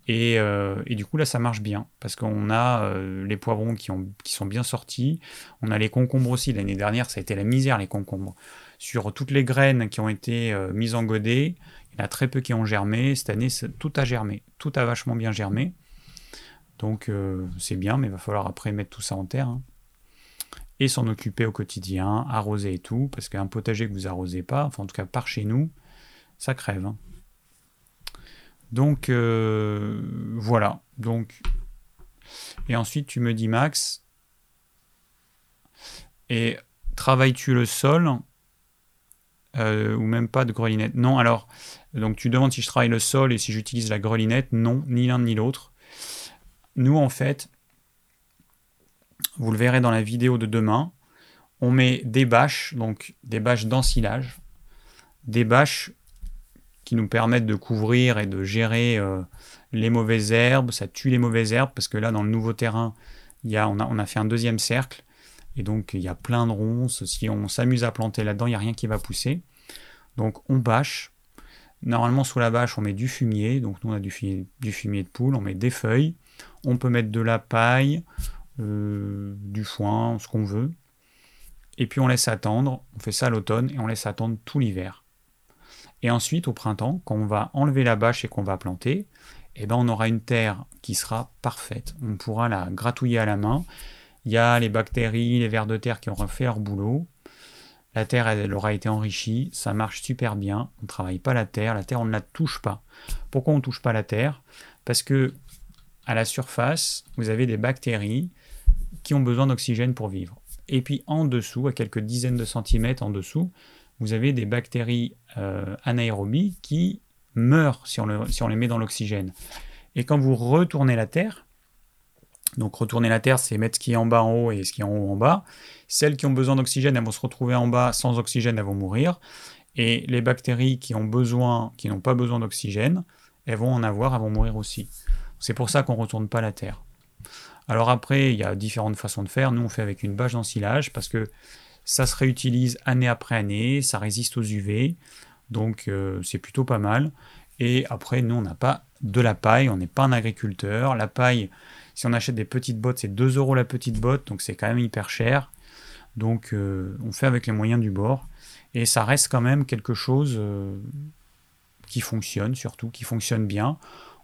Et, euh, et, du coup, là, ça marche bien parce qu'on a les poivrons qui, ont, qui sont bien sortis. On a les concombres aussi. L'année dernière, ça a été la misère, les concombres. Sur toutes les graines qui ont été mises en godet, il y a très peu qui ont germé. Cette année, tout a germé. Tout a vachement bien germé. Donc, euh, c'est bien, mais il va falloir après mettre tout ça en terre. Hein. Et s'en occuper au quotidien, arroser et tout. Parce qu'un potager que vous arrosez pas, enfin en tout cas par chez nous, ça crève. Hein. Donc, euh, voilà. Donc, et ensuite, tu me dis, Max, et travailles-tu le sol euh, ou même pas de grelinette Non, alors, donc tu demandes si je travaille le sol et si j'utilise la grelinette. Non, ni l'un ni l'autre. Nous, en fait, vous le verrez dans la vidéo de demain, on met des bâches, donc des bâches d'ensilage, des bâches qui nous permettent de couvrir et de gérer euh, les mauvaises herbes. Ça tue les mauvaises herbes parce que là, dans le nouveau terrain, on a fait un deuxième cercle et donc il y a plein de ronces. Si on s'amuse à planter là-dedans, il n'y a rien qui va pousser. Donc on bâche. Normalement sous la bâche on met du fumier. Donc nous on a du fumier, de poule, on met des feuilles. On peut mettre de la paille, euh, du foin, ce qu'on veut. Et puis on laisse attendre. On fait ça à l'automne et on laisse attendre tout l'hiver. Et ensuite au printemps, quand on va enlever la bâche et qu'on va planter, eh ben on aura une terre qui sera parfaite. On pourra la gratouiller à la main il y a les bactéries, les vers de terre qui ont fait leur boulot. La terre, elle, aura été enrichie, ça marche super bien. On ne travaille pas la terre, la terre, on ne la touche pas. Pourquoi on ne touche pas la terre? Parce que à la surface, vous avez des bactéries qui ont besoin d'oxygène pour vivre. Et puis en dessous, à quelques dizaines de centimètres en dessous, vous avez des bactéries euh, anaérobies qui meurent si on les met dans l'oxygène. Et quand vous retournez la terre, donc retourner la Terre, c'est mettre ce qui est en bas en haut et ce qui est en haut en bas. Celles qui ont besoin d'oxygène, elles vont se retrouver en bas sans oxygène, elles vont mourir. Et les bactéries qui ont besoin, qui n'ont pas besoin d'oxygène, elles vont en avoir, elles vont mourir aussi. C'est pour ça qu'on ne retourne pas la Terre. Alors après, il y a différentes façons de faire. Nous, on fait avec une bâche d'ensilage parce que ça se réutilise année après année, ça résiste aux UV, donc euh, c'est plutôt pas mal. Et après, nous, on n'a pas de la paille, on n'est pas un agriculteur. La paille, si on achète des petites bottes, c'est 2 euros la petite botte, donc c'est quand même hyper cher. Donc euh, on fait avec les moyens du bord. Et ça reste quand même quelque chose euh, qui fonctionne, surtout, qui fonctionne bien.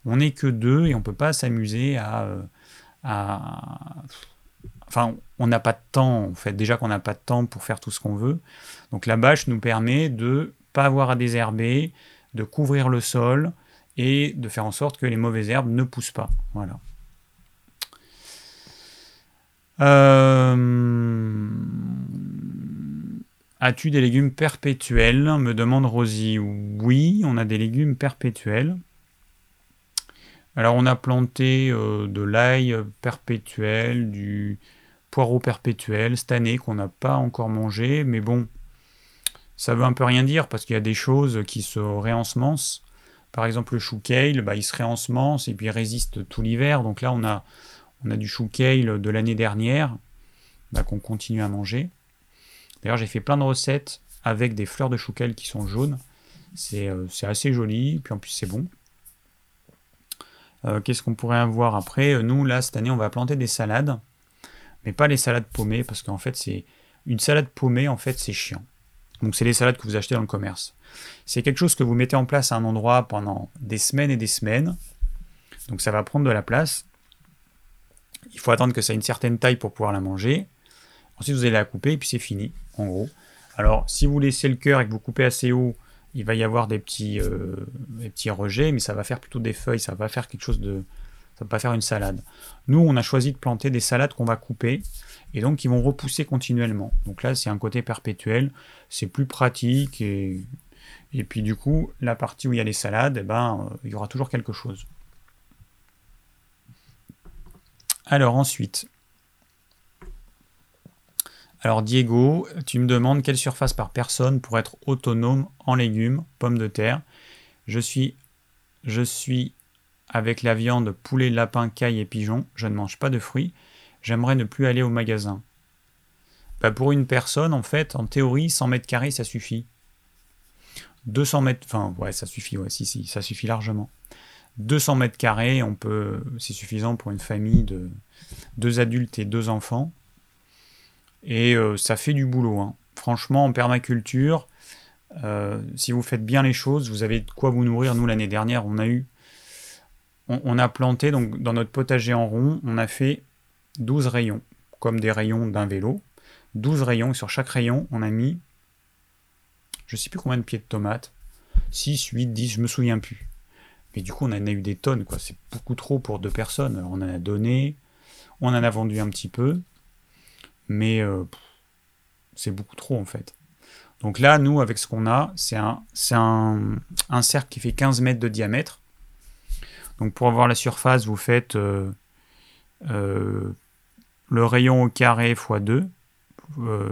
On n'est que deux et on ne peut pas s'amuser euh, à, Enfin, on n'a pas de temps, en fait, déjà qu'on n'a pas de temps pour faire tout ce qu'on veut. Donc la bâche nous permet de pas avoir à désherber, de couvrir le sol et de faire en sorte que les mauvaises herbes ne poussent pas. Voilà. Euh, as-tu des légumes perpétuels me demande Rosie. Oui, on a des légumes perpétuels. Alors on a planté euh, de l'ail perpétuel, du poireau perpétuel cette année qu'on n'a pas encore mangé, mais bon, ça veut un peu rien dire parce qu'il y a des choses qui se réensemencent. Par exemple le chou kale, bah, il se réensemence et puis il résiste tout l'hiver. Donc là on a on a du chou kale de l'année dernière. bah, qu'on continue à manger. D'ailleurs, j'ai fait plein de recettes avec des fleurs de chouquel qui sont jaunes. C'est assez joli, puis en plus c'est bon. Qu'est-ce qu'on pourrait avoir après? Nous, là, cette année, on va planter des salades, mais pas les salades paumées, parce qu'en fait, c'est une salade paumée, en fait, c'est chiant. Donc, c'est les salades que vous achetez dans le commerce. C'est quelque chose que vous mettez en place à un endroit pendant des semaines et des semaines. Donc, ça va prendre de la place. Il faut attendre que ça ait une certaine taille pour pouvoir la manger. Ensuite, vous allez la couper et puis c'est fini, en gros. Alors, si vous laissez le cœur et que vous coupez assez haut, il va y avoir des petits, euh, des petits rejets, mais ça va faire plutôt des feuilles, ça va faire quelque chose de... Ça va pas faire une salade. Nous, on a choisi de planter des salades qu'on va couper et donc qui vont repousser continuellement. Donc là, c'est un côté perpétuel, c'est plus pratique et, et puis du coup, la partie où il y a les salades, eh ben, euh, il y aura toujours quelque chose. Alors ensuite, alors Diego, tu me demandes quelle surface par personne pour être autonome en légumes, pommes de terre. Je suis, je suis avec la viande, poulet, lapin, caille et pigeon. Je ne mange pas de fruits. J'aimerais ne plus aller au magasin. Bah pour une personne, en fait, en théorie, 100 mètres carrés, ça suffit. 200 mètres, enfin, ouais, ça suffit, ouais, si, si, ça suffit largement. 200 mètres carrés, on peut, c'est suffisant pour une famille de deux adultes et deux enfants. Et euh, ça fait du boulot. Hein. Franchement, en permaculture, euh, si vous faites bien les choses, vous avez de quoi vous nourrir. Nous, l'année dernière, on a eu. On, a planté, donc dans notre potager en rond, on a fait 12 rayons, comme des rayons d'un vélo. 12 rayons, et sur chaque rayon, on a mis. Je sais plus combien de pieds de tomates. 6, 8, 10, je me souviens plus. Du coup, on en a eu des tonnes, quoi. C'est beaucoup trop pour deux personnes. On en a donné, on en a vendu un petit peu mais euh, c'est beaucoup trop en fait. Donc là, nous, avec ce qu'on a, c'est un, un, cercle qui fait 15 mètres de diamètre. Donc pour avoir la surface, vous faites euh, euh, le rayon au carré x 2.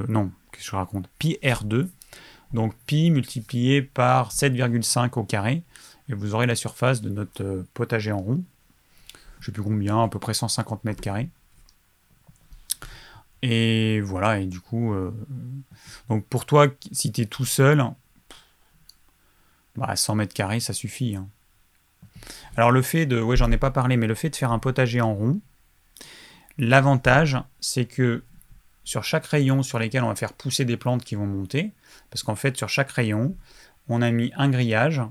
non, qu'est-ce que je raconte? Pi R2. Donc pi multiplié par 7,5 au carré. Et vous aurez la surface de notre potager en rond. Je ne sais plus combien, à peu près 150 mètres carrés. Et voilà, et du coup, euh, donc pour toi, si tu es tout seul, bah 100 mètres carrés, ça suffit. Hein. Alors le fait de, ouais, j'en ai pas parlé, mais le fait de faire un potager en rond, l'avantage, c'est que sur chaque rayon sur lesquels on va faire pousser des plantes qui vont monter, parce qu'en fait, sur chaque rayon, on a mis un grillage,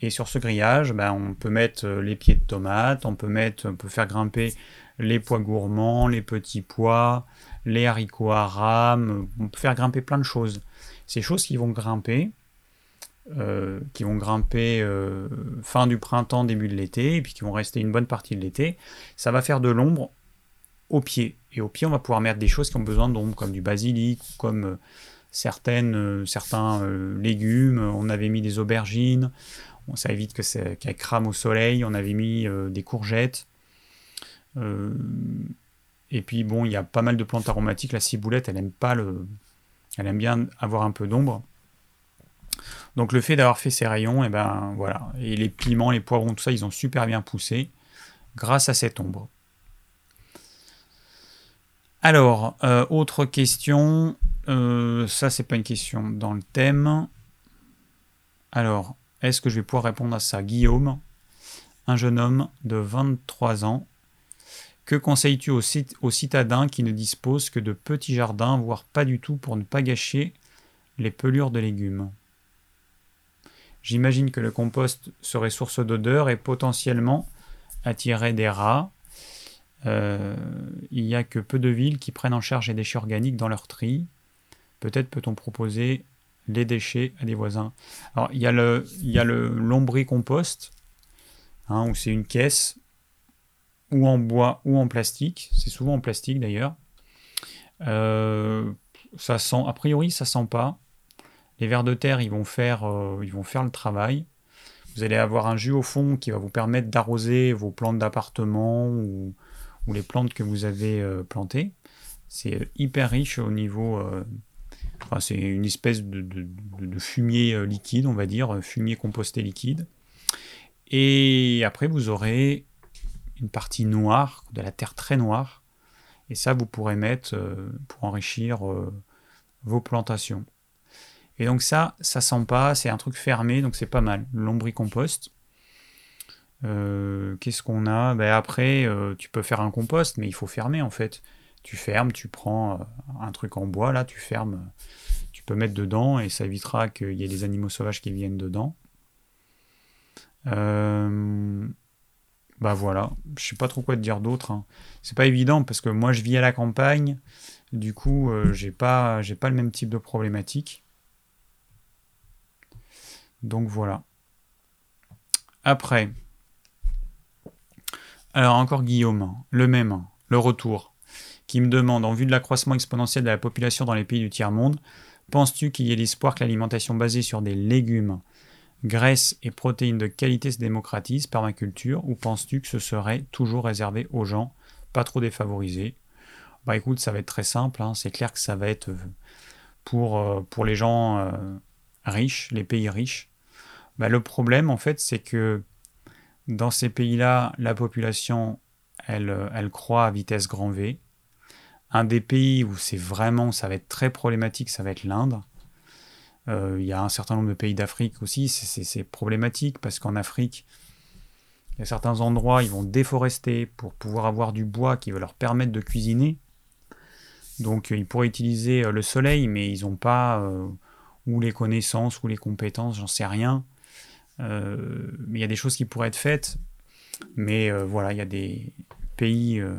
et sur ce grillage, bah, on peut mettre euh, les pieds de tomates, on peut mettre, on peut faire grimper les pois gourmands, les petits pois, les haricots à rame, on peut faire grimper plein de choses. Ces choses qui vont grimper, euh, qui vont grimper euh, fin du printemps, début de l'été, et puis qui vont rester une bonne partie de l'été, ça va faire de l'ombre au pied. Et au pied, on va pouvoir mettre des choses qui ont besoin d'ombre, comme du basilic, comme certaines, certains légumes. On avait mis des aubergines, ça évite que qu'elles crament au soleil. On avait mis des courgettes. Et puis bon, il y a pas mal de plantes aromatiques. La ciboulette, elle aime pas le, elle aime bien avoir un peu d'ombre. Donc le fait d'avoir fait ces rayons, et eh ben voilà, et les piments, les poivrons, tout ça, ils ont super bien poussé grâce à cette ombre. Alors, euh, autre question, euh, ça c'est pas une question dans le thème. Alors, est-ce que je vais pouvoir répondre à ça? Guillaume, un jeune homme de 23 ans, que conseilles-tu aux, citadins qui ne disposent que de petits jardins, voire pas du tout, pour ne pas gâcher les pelures de légumes? J'imagine que le compost serait source d'odeur et potentiellement attirerait des rats. Euh, il n'y a que peu de villes qui prennent en charge les déchets organiques dans leur tri. Peut-être peut-on proposer les déchets à des voisins. Alors, il y a le, il le hein, où c'est une caisse ou en bois ou en plastique. C'est souvent en plastique d'ailleurs. Euh, ça sent, a priori, ça sent pas. Les vers de terre, ils vont faire, euh, ils vont faire le travail. Vous allez avoir un jus au fond qui va vous permettre d'arroser vos plantes d'appartement ou, les plantes que vous avez euh, plantées. C'est hyper riche au niveau. C'est une espèce de, fumier liquide, on va dire, fumier composté liquide. Et après, vous aurez une partie noire, de la terre très noire. Et ça, vous pourrez mettre pour enrichir vos plantations. Et donc ça, ça sent pas, c'est un truc fermé, donc c'est pas mal. Lombricompost. Euh, Qu'est-ce qu'on a? Ben Après, euh, tu peux faire un compost, mais il faut fermer en fait. Tu fermes, tu prends euh, un truc en bois, là, tu fermes, tu peux mettre dedans et ça évitera qu'il y ait des animaux sauvages qui viennent dedans. Euh, bah voilà, je sais pas trop quoi te dire d'autre. Hein. C'est pas évident parce que moi je vis à la campagne, du coup j'ai pas, j'ai pas le même type de problématique. Donc voilà. Après, alors encore Guillaume, le même, le retour, qui me demande, en vue de l'accroissement exponentiel de la population dans les pays du tiers-monde, penses-tu qu'il y ait l'espoir que l'alimentation basée sur des légumes, graisses et protéines de qualité se démocratise, permaculture, ou penses-tu que ce serait toujours réservé aux gens pas trop défavorisés? Bah écoute, ça va être très simple, hein. c'est clair que ça va être euh, pour, euh, pour les gens euh, riches, les pays riches. Bah, le problème en fait c'est que dans ces pays-là, la population, elle, elle croît à vitesse grand V. Un des pays où c'est vraiment, ça va être très problématique, ça va être l'Inde. Euh, il y a un certain nombre de pays d'Afrique aussi, c'est problématique parce qu'en Afrique, il y a certains endroits, ils vont déforester pour pouvoir avoir du bois qui va leur permettre de cuisiner. Donc ils pourraient utiliser euh, le soleil, mais ils n'ont pas ou les connaissances ou les compétences, j'en sais rien, euh, mais il y a des choses qui pourraient être faites. Mais euh, voilà, il y a des pays euh,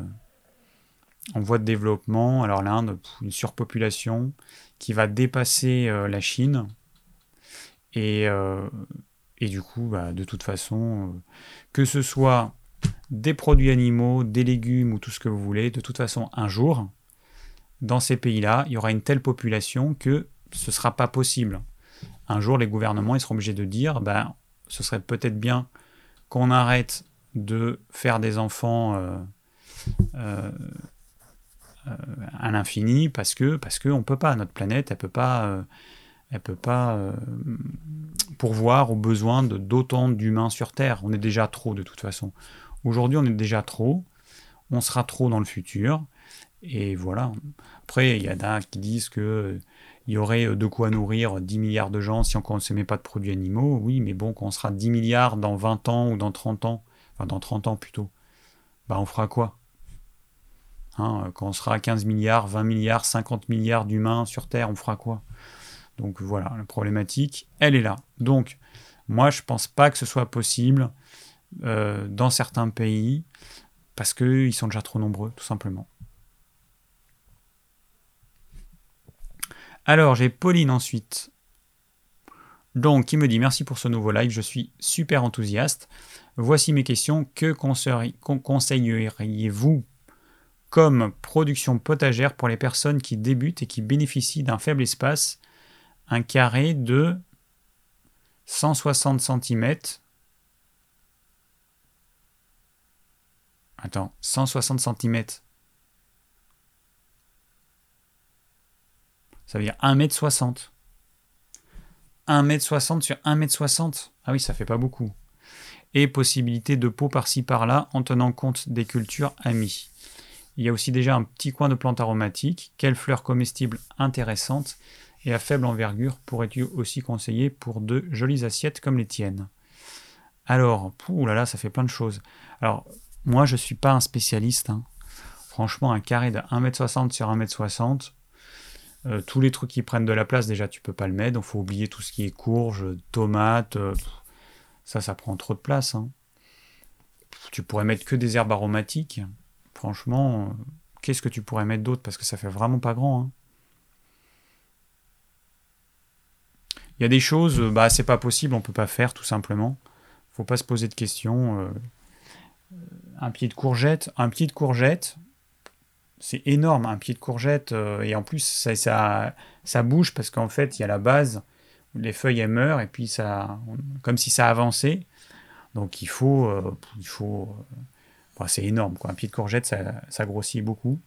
en voie de développement. Alors l'Inde, une surpopulation qui va dépasser la Chine. Et, et du coup, bah, de toute façon, que ce soit des produits animaux, des légumes ou tout ce que vous voulez, de toute façon, un jour, dans ces pays-là, il y aura une telle population que ce ne sera pas possible. Un jour, les gouvernements ils seront obligés de dire, ben, ce serait peut-être bien qu'on arrête de faire des enfants euh, euh, euh, à l'infini parce que parce que on peut pas notre planète elle peut pas elle peut pas pourvoir aux besoins d'autant d'humains sur Terre. On est déjà trop de toute façon. Aujourd'hui on est déjà trop. On sera trop dans le futur. Et voilà. Après il y en a qui disent que il y aurait euh, de quoi nourrir 10 milliards de gens si on ne consommait pas de produits animaux. Oui, mais bon, quand on sera 10 milliards dans 20 ans ou dans 30 ans, enfin dans 30 ans plutôt, bah on fera quoi? Hein, Quand on sera 15 milliards, 20 milliards, 50 milliards d'humains sur Terre, on fera quoi? Donc voilà, la problématique, elle est là. Donc, moi, je ne pense pas que ce soit possible euh, dans certains pays parce qu'ils sont déjà trop nombreux, tout simplement. Alors, j'ai Pauline ensuite. Donc, qui me dit merci pour ce nouveau live, je suis super enthousiaste. Voici mes questions. Que conseilleriez-vous comme production potagère pour les personnes qui débutent et qui bénéficient d'un faible espace Un carré de 160 cm. Attends, 160 cm Ça veut dire 1m60. 1m60 sur 1m60. Ah oui, ça fait pas beaucoup. Et possibilité de pot par-ci par-là en tenant compte des cultures amies. Il y a aussi déjà un petit coin de plantes aromatiques. Quelles fleurs comestibles intéressantes et à faible envergure pourrais-tu aussi conseiller pour de jolies assiettes comme les tiennes? Alors, là là, ça fait plein de choses. Alors, moi, je ne suis pas un spécialiste. Hein. Franchement, un carré de 1m60 sur 1m60, euh, tous les trucs qui prennent de la place, déjà, tu peux pas le mettre. Donc, faut oublier tout ce qui est courge, tomates. Euh, ça, ça prend trop de place. Hein. Tu pourrais mettre que des herbes aromatiques. Franchement, euh, qu'est-ce que tu pourrais mettre d'autre? Parce que ça fait vraiment pas grand. Hein. Il y a des choses, bah, c'est pas possible, on peut pas faire tout simplement. Faut pas se poser de questions. un pied de courgette, un pied de courgette, c'est énorme, un pied de courgette, euh, et en plus ça, ça, bouge parce qu'en fait il y a la base, les feuilles elles meurent, et puis ça, comme si ça avançait. Donc il faut, euh, il faut, euh, c'est énorme quoi. Un pied de courgette ça, grossit beaucoup.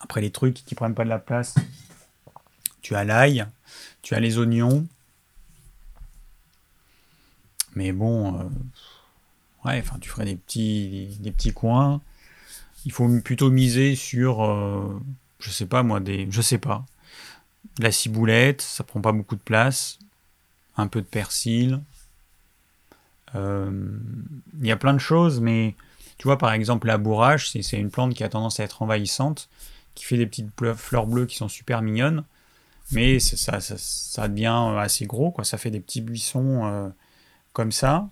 Après les trucs qui prennent pas de la place, tu as l'ail, tu as les oignons, mais bon ouais, enfin, tu ferais des petits, des, petits coins. Il faut plutôt miser sur, euh, je sais pas moi, des, je sais pas, la ciboulette, ça prend pas beaucoup de place, un peu de persil. Euh, il y a plein de choses, mais tu vois, par exemple, la bourrage, c'est une plante qui a tendance à être envahissante, qui fait des petites fleurs bleues qui sont super mignonnes, mais ça, devient assez gros, quoi. Ça fait des petits buissons euh, comme ça.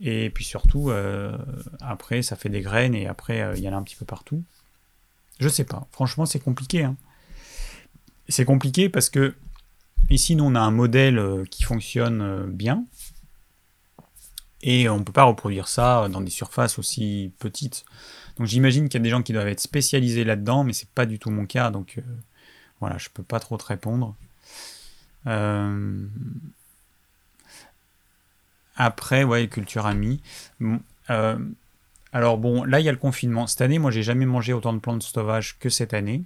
Et puis surtout, euh, après, ça fait des graines et après, il y en a un petit peu partout. Je sais pas. Franchement, c'est compliqué. Hein. C'est compliqué parce que ici, nous, on a un modèle euh, qui fonctionne euh, bien. Et on ne peut pas reproduire ça dans des surfaces aussi petites. Donc j'imagine qu'il y a des gens qui doivent être spécialisés là-dedans, mais c'est pas du tout mon cas. Donc euh, voilà, je peux pas trop te répondre. Après, ouais, culture amie. alors bon, là il y a le confinement. Cette année, moi j'ai jamais mangé autant de plantes sauvages que cette année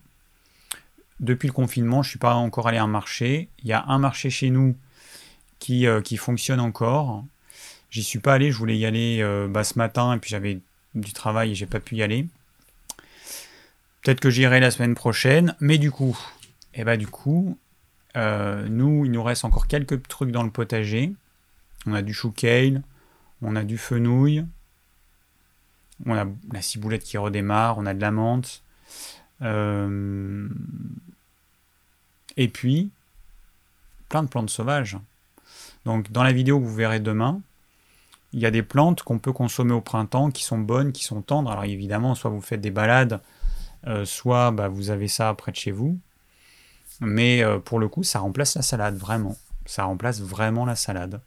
depuis le confinement, je ne suis pas encore allé à un marché. Il y a un marché chez nous qui, euh, qui fonctionne encore. J'y suis pas allé, je voulais y aller euh, bah, ce matin et puis j'avais du travail et j'ai pas pu y aller. Peut-être que j'irai la semaine prochaine, mais du coup, et eh bah du coup, euh, nous, il nous reste encore quelques trucs dans le potager. On a du chou kale, on a du fenouil, on a la ciboulette qui redémarre, on a de la menthe, euh, et puis, plein de plantes sauvages. Donc dans la vidéo que vous verrez demain, il y a des plantes qu'on peut consommer au printemps, qui sont bonnes, qui sont tendres. Alors évidemment, soit vous faites des balades, euh, soit bah, vous avez ça près de chez vous. Mais euh, pour le coup, ça remplace la salade, vraiment. Ça remplace vraiment la salade.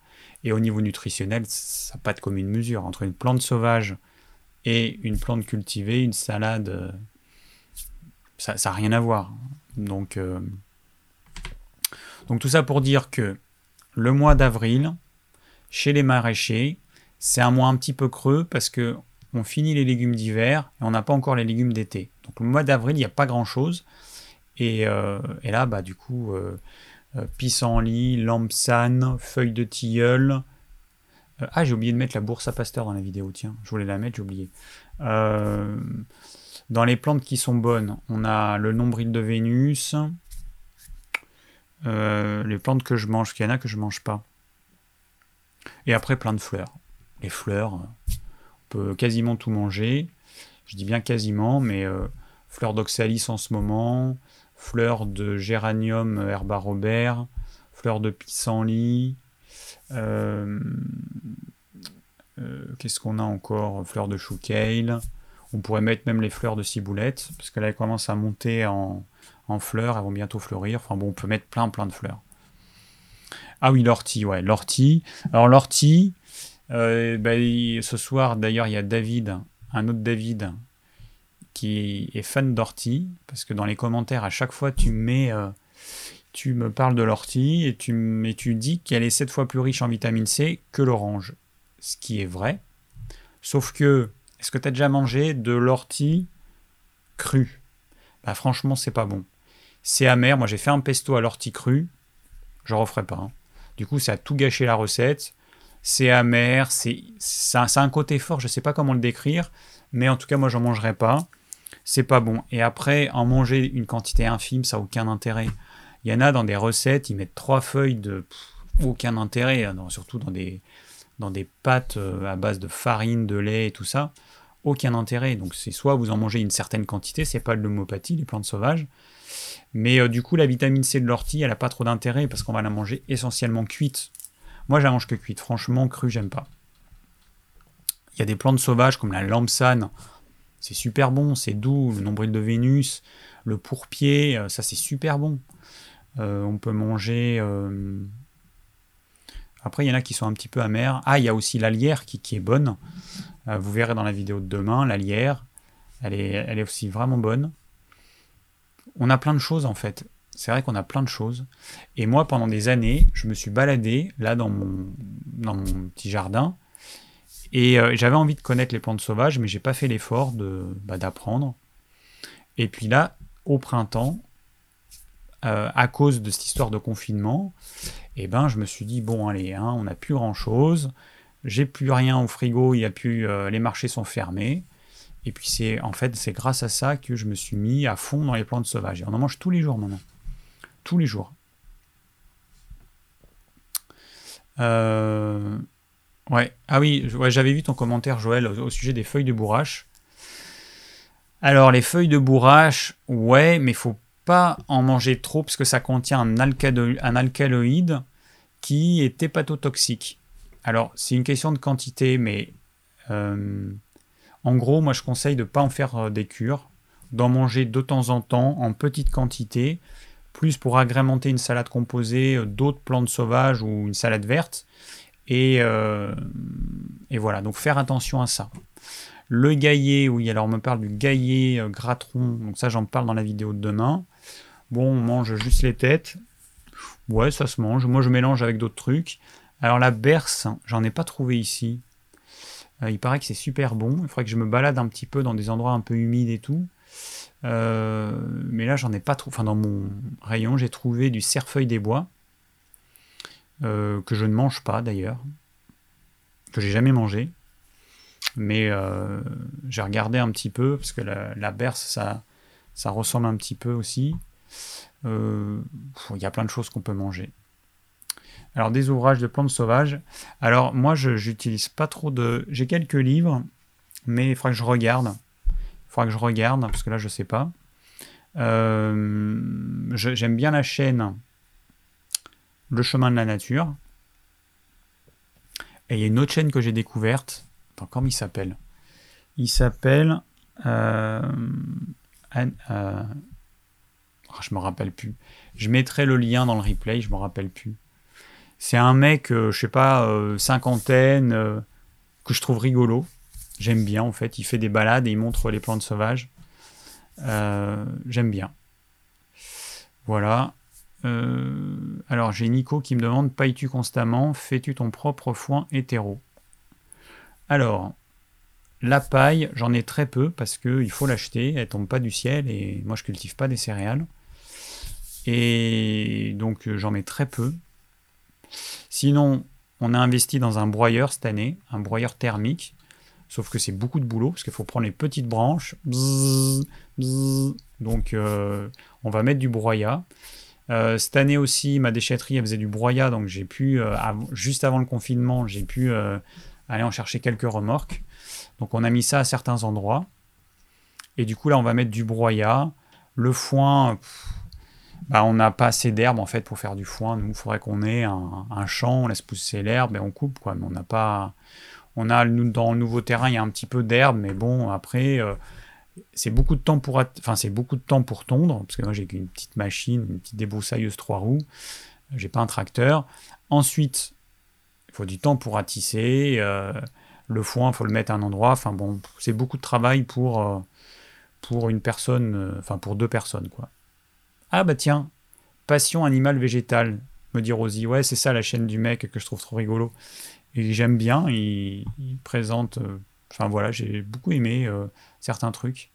Et au niveau nutritionnel, ça n'a pas de commune mesure. Entre une plante sauvage et une plante cultivée, une salade ça n'a rien à voir. Euh, donc tout ça pour dire que le mois d'avril, chez les maraîchers, c'est un mois un petit peu creux parce que on finit les légumes d'hiver et on n'a pas encore les légumes d'été. Donc le mois d'avril, il n'y a pas grand-chose. Et, euh, là, bah, du coup, euh, euh pissenlit, lampsane, feuilles de tilleul. ah, j'ai oublié de mettre la bourse à pasteur dans la vidéo, tiens, je voulais la mettre, j'ai oublié. Dans les plantes qui sont bonnes, on a le nombril de Vénus. Les plantes que je mange, qu'il y en a que je mange pas. Et après, plein de fleurs. Les fleurs, on peut quasiment tout manger. Je dis bien quasiment, mais euh, fleurs d'oxalis en ce moment, fleurs de géranium herba robert, fleurs de pissenlit. Euh, qu'est-ce qu'on a encore Fleurs de chou. On pourrait mettre même les fleurs de ciboulette, parce que là, commencent à monter en, fleurs, elles vont bientôt fleurir. Enfin bon, on peut mettre plein, plein de fleurs. Ah oui, l'ortie, ouais, l'ortie. Alors l'ortie, euh, bah, ce soir, d'ailleurs, il y a David, un autre David, qui est fan d'ortie, parce que dans les commentaires, à chaque fois, tu mets... Euh, tu me parles de l'ortie et tu, dis qu'elle est 7 fois plus riche en vitamine C que l'orange. Ce qui est vrai. Sauf que est-ce que tu as déjà mangé de l'ortie crue? Bah franchement, c'est pas bon. C'est amer. Moi, j'ai fait un pesto à l'ortie crue. Je referai pas. Hein. Du coup, ça a tout gâché la recette. C'est amer, c'est ça, a un côté fort, je sais pas comment le décrire, mais en tout cas, moi, j'en mangerai pas. C'est pas bon. Et après, en manger une quantité infime, ça n'a aucun intérêt. Il y en a dans des recettes, ils mettent trois feuilles de aucun intérêt, hein, surtout dans des, dans des pâtes euh, à base de farine, de lait et tout ça aucun intérêt. Donc c'est soit vous en mangez une certaine quantité, c'est pas de l'homopathie, les plantes sauvages. Mais euh, du coup, la vitamine C de l'ortie, elle a pas trop d'intérêt parce qu'on va la manger essentiellement cuite. Moi, mange que cuite. Franchement, crue, j'aime pas. Il y a des plantes sauvages comme la lampsane. C'est super bon, c'est doux. Le nombril de Vénus, le pourpier, euh, ça c'est super bon. Euh, on peut manger. Après, il y en a qui sont un petit peu amers. Ah, il y a aussi l'alière qui, qui est bonne. Euh, vous verrez dans la vidéo de demain, la lierre, elle est, elle est aussi vraiment bonne. On a plein de choses en fait. C'est vrai qu'on a plein de choses. Et moi, pendant des années, je me suis baladé là dans mon, petit jardin. Et euh, j'avais envie de connaître les plantes sauvages, mais j'ai pas fait l'effort de, bah, d'apprendre. Et puis là, au printemps, euh, à cause de cette histoire de confinement, eh ben, je me suis dit, bon, allez, hein, on n'a plus grand-chose. j'ai plus rien au frigo, y plus, euh, les marchés sont fermés. Et puis c'est en fait c'est grâce à ça que je me suis mis à fond dans les plantes sauvages. Et on en mange tous les jours maintenant, tous les jours. Euh, ouais. Ah oui, j'avais vu ton commentaire, Joël, au, sujet des feuilles de bourrache. Alors, les feuilles de bourrache, ouais, mais faut pas en manger trop parce que ça contient un, un alcaloïde qui est hépatotoxique. Alors, c'est une question de quantité, mais euh, en gros, moi je conseille de ne pas en faire euh, des cures, d'en manger de temps en temps en petite quantité, plus pour agrémenter une salade composée euh, d'autres plantes sauvages ou une salade verte. Et, et, voilà, donc faire attention à ça. Le gaillet, oui, alors on me parle du gaillet gratron, donc ça j'en parle dans la vidéo de demain. Bon, on mange juste les têtes. Ouais, ça se mange. Moi je mélange avec d'autres trucs. Alors la berce, j'en ai pas trouvé ici. Euh, il paraît que c'est super bon. Il faudrait que je me balade un petit peu dans des endroits un peu humides et tout. Euh, mais là, j'en ai pas trouvé. Enfin, dans mon rayon, j'ai trouvé du cerfeuil des bois. Euh, que je ne mange pas d'ailleurs. Que j'ai jamais mangé. Mais j'ai regardé un petit peu, parce que la, berce, ça, ça ressemble un petit peu aussi. Il y a plein de choses qu'on peut manger. Alors des ouvrages de plantes sauvages. Alors moi je j'utilise pas trop de. J'ai quelques livres, mais il faudra que je regarde. Il faudra que je regarde parce que là je sais pas. Euh, j'aime bien la chaîne Le chemin de la nature. Et il y a une autre chaîne que j'ai découverte. Attends, comment il s'appelle? Il s'appelle. Euh, euh, oh, je me rappelle plus. Je mettrai le lien dans le replay, je me rappelle plus. C'est un mec, euh, je sais pas, euh, cinquantaine, que je trouve rigolo. J'aime bien en fait. Il fait des balades et il montre les plantes sauvages. J'aime bien. Voilà. alors j'ai Nico qui me demande pailles-tu constamment? Fais-tu ton propre foin hétéro? Alors, la paille, j'en ai très peu parce qu'il faut l'acheter, elle tombe pas du ciel et moi je cultive pas des céréales. Et donc j'en mets très peu. Sinon, on a investi dans un broyeur cette année, un broyeur thermique. Sauf que c'est beaucoup de boulot parce qu'il faut prendre les petites branches. donc, euh, on va mettre du broyat. Euh, cette année aussi, ma déchetterie elle faisait du broyat, donc j'ai pu, euh, juste avant le confinement, j'ai pu aller en chercher quelques remorques. Donc, on a mis ça à certains endroits. Et du coup, là, on va mettre du broyat. Le foin, bah, on n'a pas assez d'herbe en fait pour faire du foin. Nous, il faudrait qu'on ait un, champ, on laisse pousser l'herbe et on coupe quoi. Mais on n'a pas. On a dans le nouveau terrain, il y a un petit peu d'herbe, mais bon, après, euh, c'est beaucoup de temps pour, tondre, parce que moi j'ai une petite machine, une petite débroussailleuse trois roues. J'ai pas un tracteur. Ensuite, il faut du temps pour ratisser. Euh, le foin, il faut le mettre à un endroit. Enfin bon, c'est beaucoup de travail pour, euh, pour une personne, enfin pour deux personnes quoi. Ah bah tiens, passion animal végétal, me dit Rosie. Ouais, c'est ça la chaîne du mec que je trouve trop rigolo. J'aime bien, il, présente. Euh, enfin voilà, j'ai beaucoup aimé euh, certains trucs.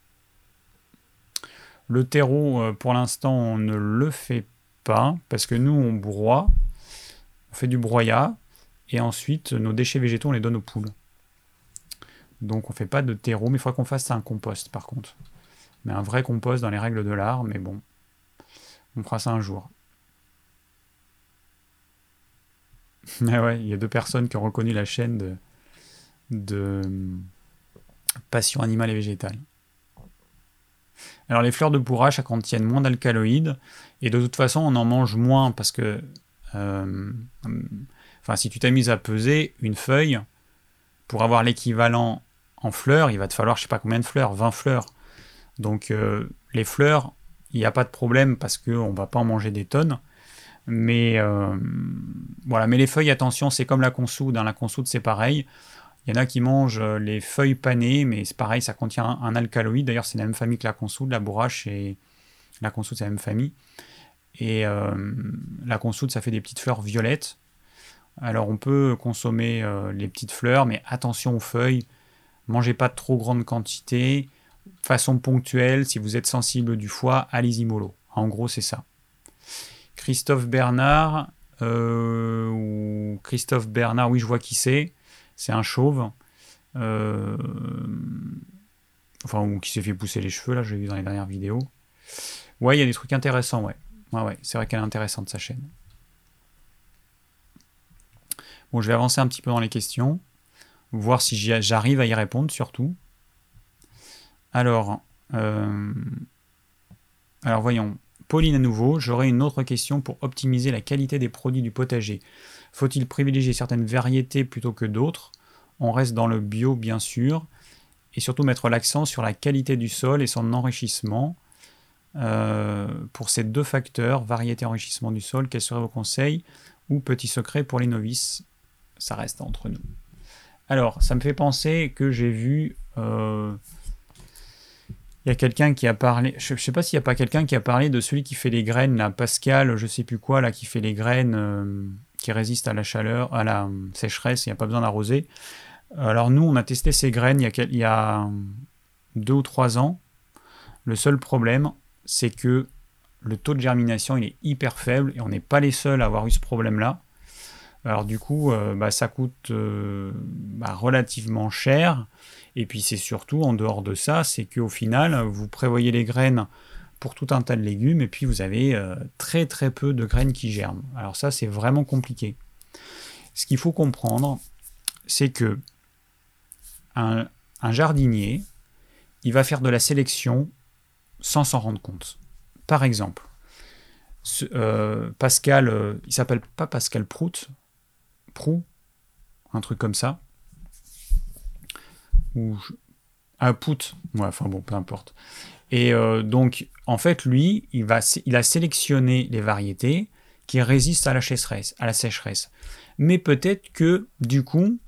Le terreau, euh, pour l'instant, on ne le fait pas parce que nous, on broie, on fait du broyat, et ensuite, nos déchets végétaux, on les donne aux poules. Donc, on fait pas de terreau, mais il faudrait qu'on fasse un compost par contre. Mais un vrai compost dans les règles de l'art, mais bon, on fera ça un jour. Ouais, il y a deux personnes qui ont reconnu la chaîne de, de passion animale et végétale. Alors les fleurs de bourrache, elles contiennent moins d'alcaloïdes, et de toute façon on en mange moins parce que, euh, enfin si tu t'amuses à peser une feuille, pour avoir l'équivalent en fleurs, il va te falloir je sais pas combien de fleurs, 20 fleurs. Donc euh, les fleurs, il n'y a pas de problème parce qu'on ne va pas en manger des tonnes. Mais euh, voilà, mais les feuilles, attention, c'est comme la consoude. La consoude, c'est pareil. Il y en a qui mangent euh, les feuilles panées, mais c'est pareil, ça contient un, alcaloïde. D'ailleurs, c'est la même famille que la consoude, la bourrache et la consoude, c'est la même famille. Et euh, la consoude, ça fait des petites fleurs violettes. Alors, on peut consommer les petites fleurs, mais attention aux feuilles. Mangez pas de trop grande quantité façon ponctuelle, si vous êtes sensible du foie, allez-y mollo. En gros, c'est ça. Christophe Bernard, euh, ou Christophe Bernard, oui, je vois qui c'est. C'est un chauve. Euh, enfin, ou qui s'est fait pousser les cheveux, là, j'ai vu dans les dernières vidéos. Ouais, il y a des trucs intéressants, ouais. Ouais, ouais, c'est vrai qu'elle est intéressante, sa chaîne. Bon, je vais avancer un petit peu dans les questions, voir si j'arrive à y répondre, surtout. Alors, euh, alors voyons. Pauline à nouveau, j'aurais une autre question pour optimiser la qualité des produits du potager. Faut-il privilégier certaines variétés plutôt que d'autres? On reste dans le bio bien sûr, et surtout mettre l'accent sur la qualité du sol et son enrichissement. Euh, pour ces deux facteurs, variété et enrichissement du sol, quels seraient vos conseils? Ou petits secrets pour les novices Ça reste entre nous. Alors, ça me fait penser que j'ai vu euh, il y a quelqu'un qui a parlé, je, ne sais pas s'il n'y a pas quelqu'un qui a parlé de celui qui fait les graines, là, Pascal, je sais plus quoi, là, qui fait les graines euh, qui résistent à la chaleur, à la sécheresse, il n'y a pas besoin d'arroser. Alors nous, on a testé ces graines il y a, il y a deux ou trois ans. Le seul problème, c'est que le taux de germination, il est hyper faible et on n'est pas les seuls à avoir eu ce problème-là. Alors du coup, euh, bah, ça coûte euh, bah, relativement cher et puis c'est surtout, en dehors de ça, c'est qu'au final, vous prévoyez les graines pour tout un tas de légumes, et puis vous avez euh, très très peu de graines qui germent. Alors ça, c'est vraiment compliqué. Ce qu'il faut comprendre, c'est que un, jardinier, il va faire de la sélection sans s'en rendre compte. Par exemple, Pascal, euh, il s'appelle pas Pascal Prout, Prout, un truc comme ça ou un put, ouais, enfin bon, peu importe. Et euh, donc, en fait, lui, il, va, il a sélectionné les variétés qui résistent à la sécheresse. À la sécheresse. Mais peut-être que, du coup,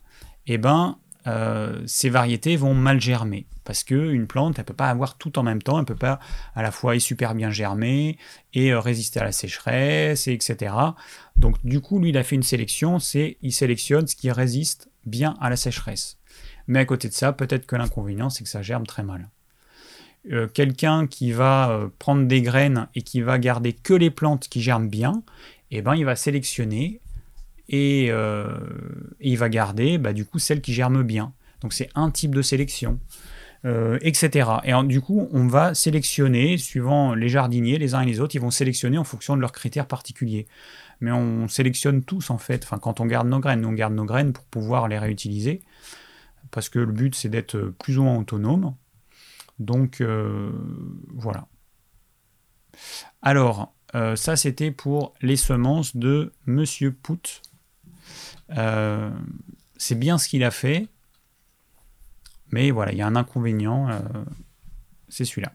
eh ben, euh, ces variétés vont mal germer. Parce qu'une plante, elle ne peut pas avoir tout en même temps, elle ne peut pas à la fois super bien germer et euh, résister à la sécheresse, et etc. Donc du coup, lui, il a fait une sélection, c'est il sélectionne ce qui résiste bien à la sécheresse. Mais à côté de ça, peut-être que l'inconvénient, c'est que ça germe très mal. Euh, quelqu'un qui va prendre des graines et qui va garder que les plantes qui germent bien, eh ben, il va sélectionner et, euh, il va garder bah, du coup celles qui germent bien. Donc c'est un type de sélection, etc. Et du coup, on va sélectionner, suivant les jardiniers, les uns et les autres, ils vont sélectionner en fonction de leurs critères particuliers. Mais on sélectionne tous en fait, enfin, quand on garde nos graines, on garde nos graines pour pouvoir les réutiliser parce que le but c'est d'être plus ou moins autonome. Donc euh, voilà. Alors, euh, ça c'était pour les semences de Monsieur Pout. Euh, c'est bien ce qu'il a fait, mais voilà, il y a un inconvénient, c'est celui-là.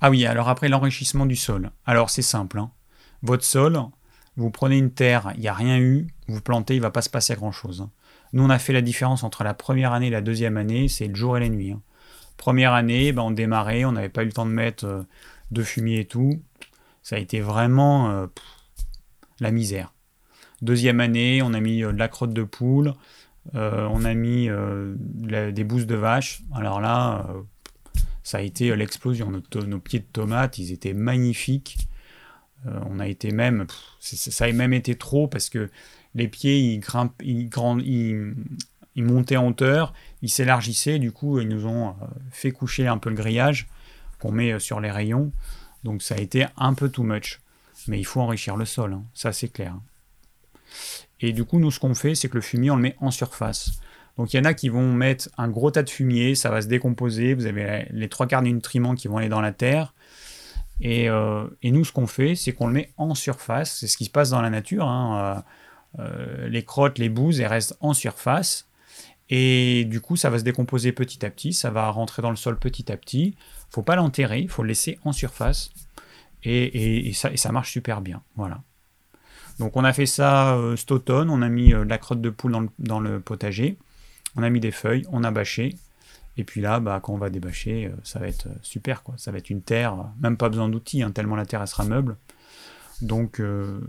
Ah oui, alors après l'enrichissement du sol. Alors c'est simple. Hein. Votre sol, vous prenez une terre, il n'y a rien eu, vous plantez, il ne va pas se passer grand-chose. Hein. Nous, on a fait la différence entre la première année et la deuxième année, c'est le jour et la nuit. Hein. Première année, ben, on démarrait, on n'avait pas eu le temps de mettre euh, de fumier et tout. Ça a été vraiment euh, la misère. Deuxième année, on a mis euh, de la crotte de poule, on a mis des bousses de vache. Alors là, ça a été l'explosion. nos, pieds de tomates, ils étaient magnifiques. Euh, on a été même, ça a même été trop parce que les pieds ils grimpent, ils, montaient en hauteur, ils s'élargissaient, du coup ils nous ont euh, fait coucher un peu le grillage qu'on met euh, sur les rayons. Donc ça a été un peu too much. Mais il faut enrichir le sol, hein. ça c'est clair. Et du coup, nous, ce qu'on fait, c'est que le fumier, on le met en surface. Donc il y en a qui vont mettre un gros tas de fumier, ça va se décomposer, vous avez les trois quarts des nutriments qui vont aller dans la terre, euh, et, nous, ce qu'on fait, c'est qu'on le met en surface. C'est ce qui se passe dans la nature. Hein. Euh, euh, les crottes, les bouses, elles restent en surface. Et du coup, ça va se décomposer petit à petit. Ça va rentrer dans le sol petit à petit. faut pas l'enterrer, il faut le laisser en surface. Et, ça, marche super bien. Voilà. Donc on a fait ça cet automne. On a mis de la crotte de poule dans le, potager. On a mis des feuilles, on a bâché. Et puis là, bah, quand on va débâcher, euh, ça va être euh, super. Quoi. Ça va être une terre, même pas besoin d'outils, hein, tellement la terre sera meuble. Donc euh,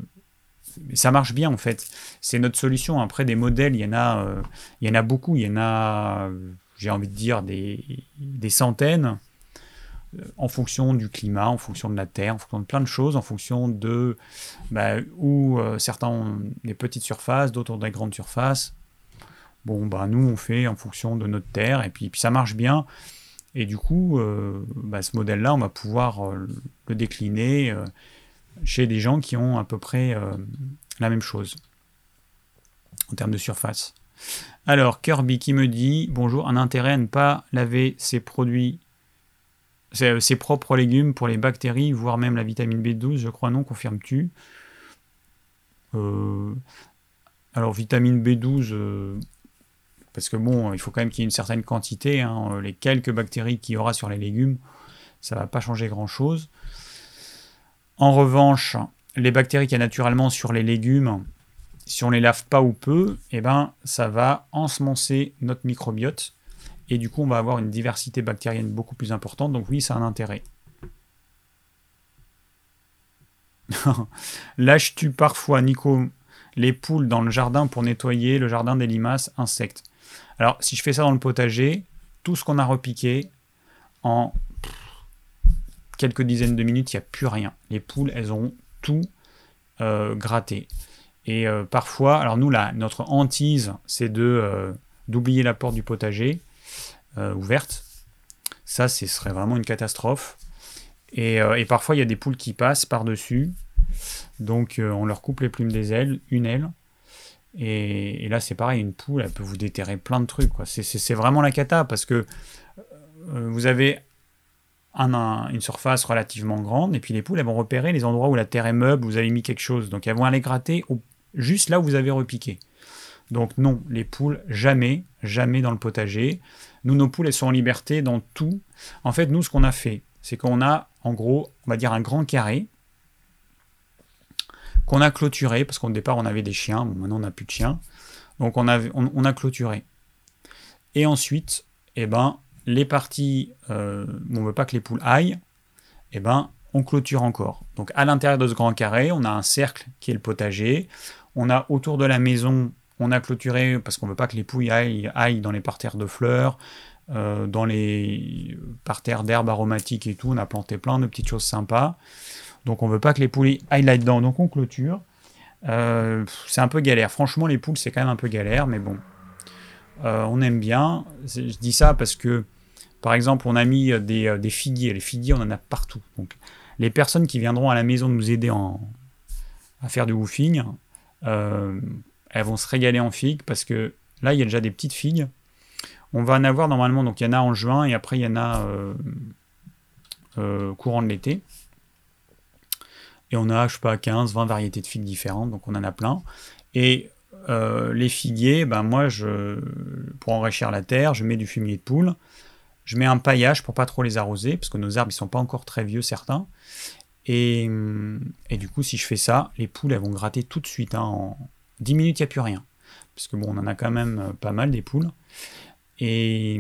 ça marche bien en fait. C'est notre solution. Après, des modèles, il y en a, y en a beaucoup. Il y en a, j'ai envie de dire, des centaines. En fonction du climat, en fonction de la terre, en fonction de plein de choses, en fonction de bah, où euh, certains ont des petites surfaces, d'autres ont des grandes surfaces. Bon, bah, nous, on fait en fonction de notre terre, et puis, ça marche bien. Et du coup, euh, bah, ce modèle-là, on va pouvoir euh, le décliner chez des gens qui ont à peu près la même chose en termes de surface. Alors, Kirby qui me dit Bonjour, un intérêt à ne pas laver ses produits euh, ses propres légumes pour les bactéries, voire même la vitamine B12, je crois non, confirmes-tu? Euh, Alors, vitamine B12, euh, parce que bon, il faut quand même qu'il y ait une certaine quantité, hein, les quelques bactéries qu'il y aura sur les légumes, ça va pas changer grand-chose. En revanche, les bactéries qu'il y a naturellement sur les légumes, si on les lave pas ou peu, eh ben, ça va ensemencer notre microbiote et du coup on va avoir une diversité bactérienne beaucoup plus importante, donc oui, a un intérêt. Lâches-tu parfois, Nico, les poules dans le jardin pour nettoyer le jardin des limaces, insectes? Alors, si je fais ça dans le potager, tout ce qu'on a repiqué, en quelques dizaines de minutes, il n'y a plus rien. Les poules, elles ont tout euh, gratté. Et euh, parfois, alors nous, là, notre hantise, c'est de euh, d'oublier la porte du potager. Euh, ouverte. Ça, ce serait vraiment une catastrophe. Euh, et, parfois, il y a des poules qui passent par-dessus. Donc, euh, on leur coupe les plumes des ailes, une aile. Et, là, c'est pareil, une poule, elle peut vous déterrer plein de trucs. C'est vraiment la cata parce que vous avez une surface relativement grande et puis les poules, elles vont repérer les endroits où la terre est meuble, vous avez mis quelque chose. Donc, elles vont aller gratter juste là où vous avez repiqué. Donc, non, les poules, jamais, jamais dans le potager. Nous, nos poules, elles sont en liberté dans tout. En fait, nous, ce qu'on a fait, c'est qu'on a, en gros, on va dire un grand carré qu'on a clôturé, parce qu'au départ, on avait des chiens, maintenant, on n'a plus de chiens. Donc, on a, on, a clôturé. Et ensuite, eh ben, les parties euh, où on ne veut pas que les poules aillent, eh ben, on clôture encore. Donc, à l'intérieur de ce grand carré, on a un cercle qui est le potager. On a autour de la maison on a clôturé parce qu'on ne veut pas que les pouilles aillent, dans les parterres de fleurs, euh, dans les parterres d'herbes aromatiques et tout. On a planté plein de petites choses sympas. Donc on ne veut pas que les poules aillent là-dedans, donc on clôture. Euh, c'est un peu galère. Franchement, les poules, c'est quand même un peu galère, mais bon. Euh, on aime bien. Je dis ça parce que, par exemple, on a mis des, figuiers. Les figuiers, on en a partout. Donc, les personnes qui viendront à la maison nous aider à faire du woofing, elles vont se régaler en figues parce que là, il y a déjà des petites figues. On va en avoir normalement, donc il y en a en juin et après il y en a euh, euh, courant de l'été. Et on a, je sais pas, 15, 20 variétés de figues différentes, donc on en a plein. Et euh, les figuiers, ben moi, je, pour enrichir la terre, je mets du fumier de poule. Je mets un paillage pour pas trop les arroser, parce que nos arbres, ils sont pas encore très vieux, certains. Et, du coup, si je fais ça, les poules, elles vont gratter tout de suite hein, en, 10 minutes, il n'y a plus rien. Parce que bon, on en a quand même euh, pas mal des poules. Et,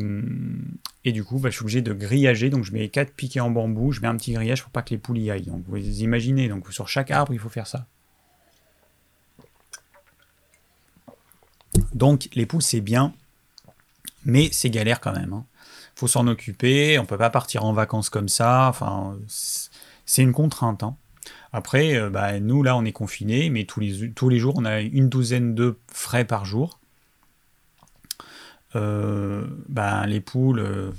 et du coup, bah, je suis obligé de grillager. Donc je mets 4 piquets en bambou, je mets un petit grillage pour pas que les poules y aillent. Donc vous imaginez, donc sur chaque arbre, il faut faire ça. Donc les poules, c'est bien, mais c'est galère quand même. Hein. faut s'en occuper, on peut pas partir en vacances comme ça. Enfin, c'est une contrainte. Hein. Après, euh, bah, nous, là, on est confinés, mais tous les, jours, on a une douzaine de frais par jour. Euh, bah, les poules, euh,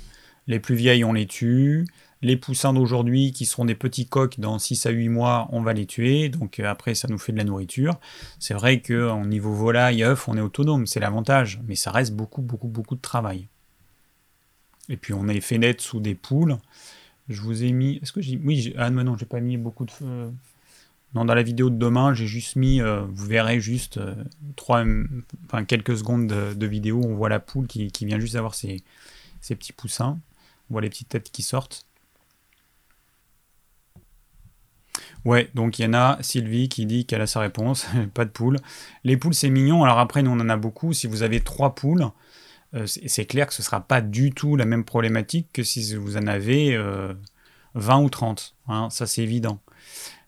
les plus vieilles, on les tue. Les poussins d'aujourd'hui, qui seront des petits coqs dans 6 à 8 mois, on va les tuer. Donc après, ça nous fait de la nourriture. C'est vrai qu'au niveau volaille, œuf, on est autonome, c'est l'avantage. Mais ça reste beaucoup, beaucoup, beaucoup de travail. Et puis on les fenêtres sous des poules. Je vous ai mis. Est-ce que j'ai. Oui, ah non, j'ai pas mis beaucoup de. Non, dans la vidéo de demain, j'ai juste mis. Euh, vous verrez juste euh, trois, quelques secondes de, vidéo. On voit la poule qui, vient juste d'avoir ses, petits poussins. On voit les petites têtes qui sortent. Ouais, donc il y en a Sylvie qui dit qu'elle a sa réponse, pas de poule. Les poules, c'est mignon. Alors après, nous, on en a beaucoup. Si vous avez trois poules, euh, c'est clair que ce ne sera pas du tout la même problématique que si vous en avez 20 euh, ou 30. Hein, ça, c'est évident.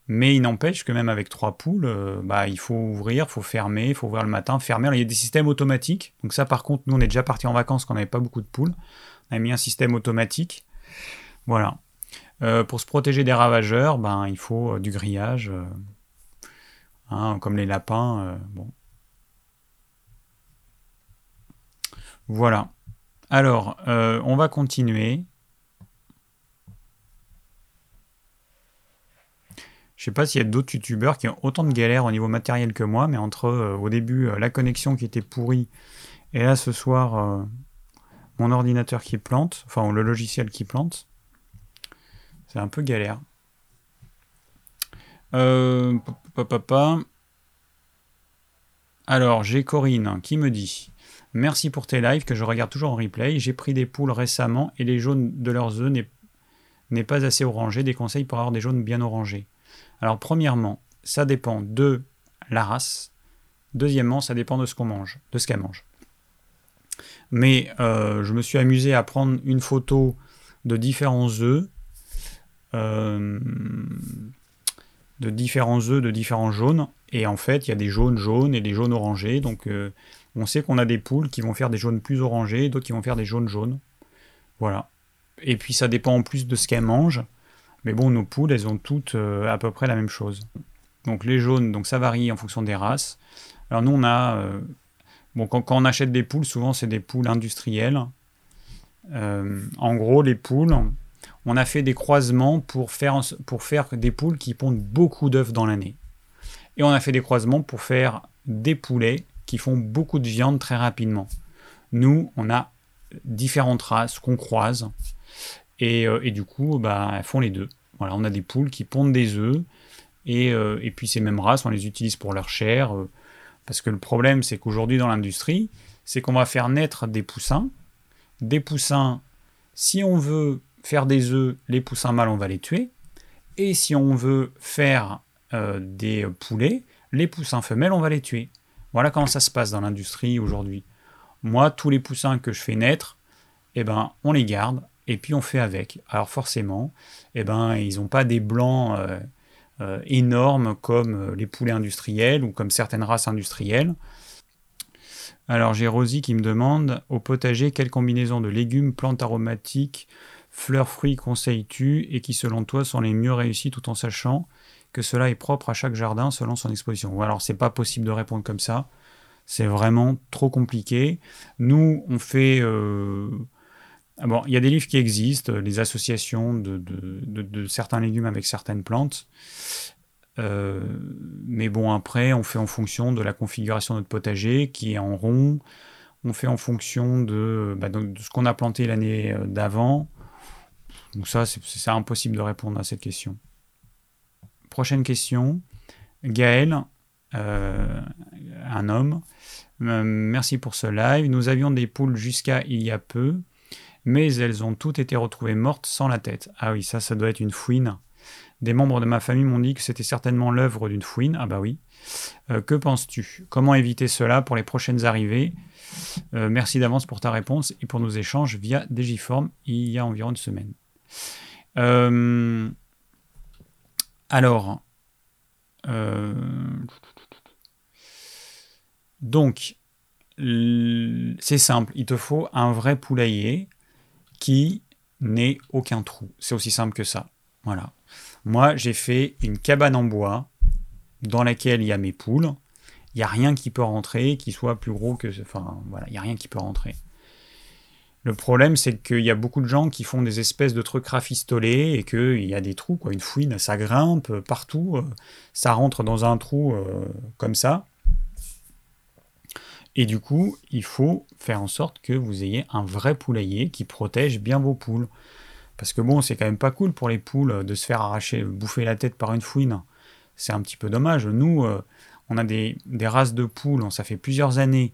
Mais il n'empêche que même avec trois poules, euh, bah, il faut ouvrir, il faut fermer, il faut ouvrir le matin, fermer. il y a des systèmes automatiques. Donc ça, par contre, nous, on est déjà parti en vacances quand on n'avait pas beaucoup de poules. On a mis un système automatique. Voilà. Euh, pour se protéger des ravageurs, ben, il faut du grillage, hein, comme les lapins. bon. Voilà. Alors, on va continuer. Je sais pas s'il y a d'autres youtubeurs qui ont autant de galères au niveau matériel que moi, mais entre euh, au début euh, la connexion qui était pourrie et là ce soir euh, mon ordinateur qui plante, enfin le logiciel qui plante, c'est un peu galère. papa. Alors j'ai Corinne qui me dit Merci pour tes lives que je regarde toujours en replay. J'ai pris des poules récemment et les jaunes de leurs œufs n'est pas assez orangé. Des conseils pour avoir des jaunes bien orangés. Alors premièrement, ça dépend de la race. Deuxièmement, ça dépend de ce qu'on mange, de ce qu'elle mange. Mais euh, je me suis amusé à prendre une photo de différents œufs, euh, de différents œufs, de différents jaunes. Et en fait, il y a des jaunes jaunes et des jaunes orangés. Donc euh, on sait qu'on a des poules qui vont faire des jaunes plus orangés, d'autres qui vont faire des jaunes jaunes. Voilà. Et puis ça dépend en plus de ce qu'elles mangent. Mais bon, nos poules, elles ont toutes euh, à peu près la même chose. Donc les jaunes, donc ça varie en fonction des races. Alors nous, on a... Euh, bon, quand, on achète des poules, souvent c'est des poules industrielles. En gros, les poules, on a fait des croisements pour faire, pour faire des poules qui pondent beaucoup d'œufs dans l'année. Et on a fait des croisements pour faire des poulets qui font beaucoup de viande très rapidement. Nous, on a différentes races qu'on croise. Euh, et, du coup, bah, elles font les deux. Voilà, on a des poules qui pondent des œufs, et, euh, et puis ces mêmes races, on les utilise pour leur chair. Euh, parce que le problème, c'est qu'aujourd'hui, dans l'industrie, c'est qu'on va faire naître des poussins. Des poussins, si on veut faire des œufs, les poussins mâles, on va les tuer. Et si on veut faire des poulets, les poussins femelles, on va les tuer. Voilà comment ça se passe dans l'industrie aujourd'hui. Moi, tous les poussins que je fais naître, eh ben, on les garde et puis on fait avec. Alors forcément, eh ben, ils n'ont pas des blancs euh, euh, énormes comme euh, les poulets industriels ou comme certaines races industrielles. Alors j'ai Rosie qui me demande au potager quelle combinaison de légumes, plantes aromatiques, fleurs, fruits conseilles-tu et qui selon toi sont les mieux réussis tout en sachant que cela est propre à chaque jardin selon son exposition. Alors c'est pas possible de répondre comme ça. C'est vraiment trop compliqué. Nous, on fait ah bon, il y a des livres qui existent, les associations de, certains légumes avec certaines plantes. Euh, mais bon, après, on fait en fonction de la configuration de notre potager qui est en rond. On fait en fonction de, bah, ce qu'on a planté l'année euh, d'avant. Donc ça, c'est impossible de répondre à cette question. Prochaine question. Gaël, euh, un homme. merci pour ce live. Nous avions des poules jusqu'à il y a peu mais elles ont toutes été retrouvées mortes sans la tête. Ah oui, ça, ça doit être une fouine. Des membres de ma famille m'ont dit que c'était certainement l'œuvre d'une fouine. Ah bah oui. Euh, que penses-tu? Comment éviter cela pour les prochaines arrivées? Euh, Merci d'avance pour ta réponse et pour nos échanges via Digiform il y a environ une semaine. Euh, alors, donc, c'est simple, il te faut un vrai poulailler qui n'ait aucun trou. C'est aussi simple que ça. Voilà. Moi, j'ai fait une cabane en bois dans laquelle il y a mes poules. Il n'y a rien qui peut rentrer qui soit plus gros que... Enfin, voilà, il n'y a rien qui peut rentrer. Le problème, c'est qu'il y a beaucoup de gens qui font des espèces de trucs rafistolés et qu'il y a des trous, quoi. Une fouine, ça grimpe partout, euh, ça rentre dans un trou euh, comme ça. Et du coup, il faut faire en sorte que vous ayez un vrai poulailler qui protège bien vos poules. Parce que bon, c'est quand même pas cool pour les poules de se faire arracher, bouffer la tête par une fouine. C'est un petit peu dommage. Nous, euh, on a des, races de poules, ça fait plusieurs années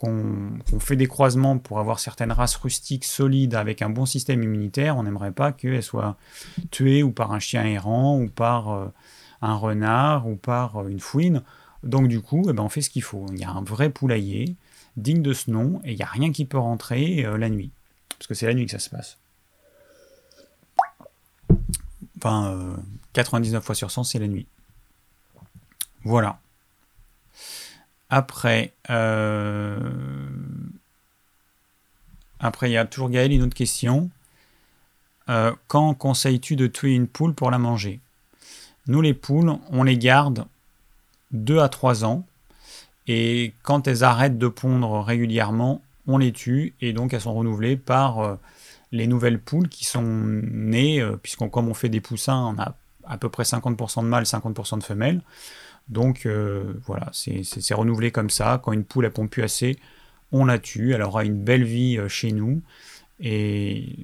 qu'on fait des croisements pour avoir certaines races rustiques solides avec un bon système immunitaire. On n'aimerait pas qu'elles soient tuées ou par un chien errant ou par euh, un renard ou par euh, une fouine. Donc du coup, eh ben, on fait ce qu'il faut. Il y a un vrai poulailler, digne de ce nom, et il n'y a rien qui peut rentrer euh, la nuit. Parce que c'est la nuit que ça se passe. Enfin, 99 euh, fois sur 100, c'est la nuit. Voilà. Après, euh, après, il y a toujours Gaël, une autre question. euh, quand conseilles-tu de tuer une poule pour la manger? Nous, les poules, on les garde 2 à 3 ans. Et quand elles arrêtent de pondre régulièrement, on les tue. Et donc, elles sont renouvelées par euh, les nouvelles poules qui sont nées, puisqu'on comme on fait des poussins, on a à peu près 50% de mâles, 50% de femelles. Donc voilà, c'est renouvelé comme ça. Quand une poule a pondu assez, on la tue. Elle aura une belle vie chez nous. Et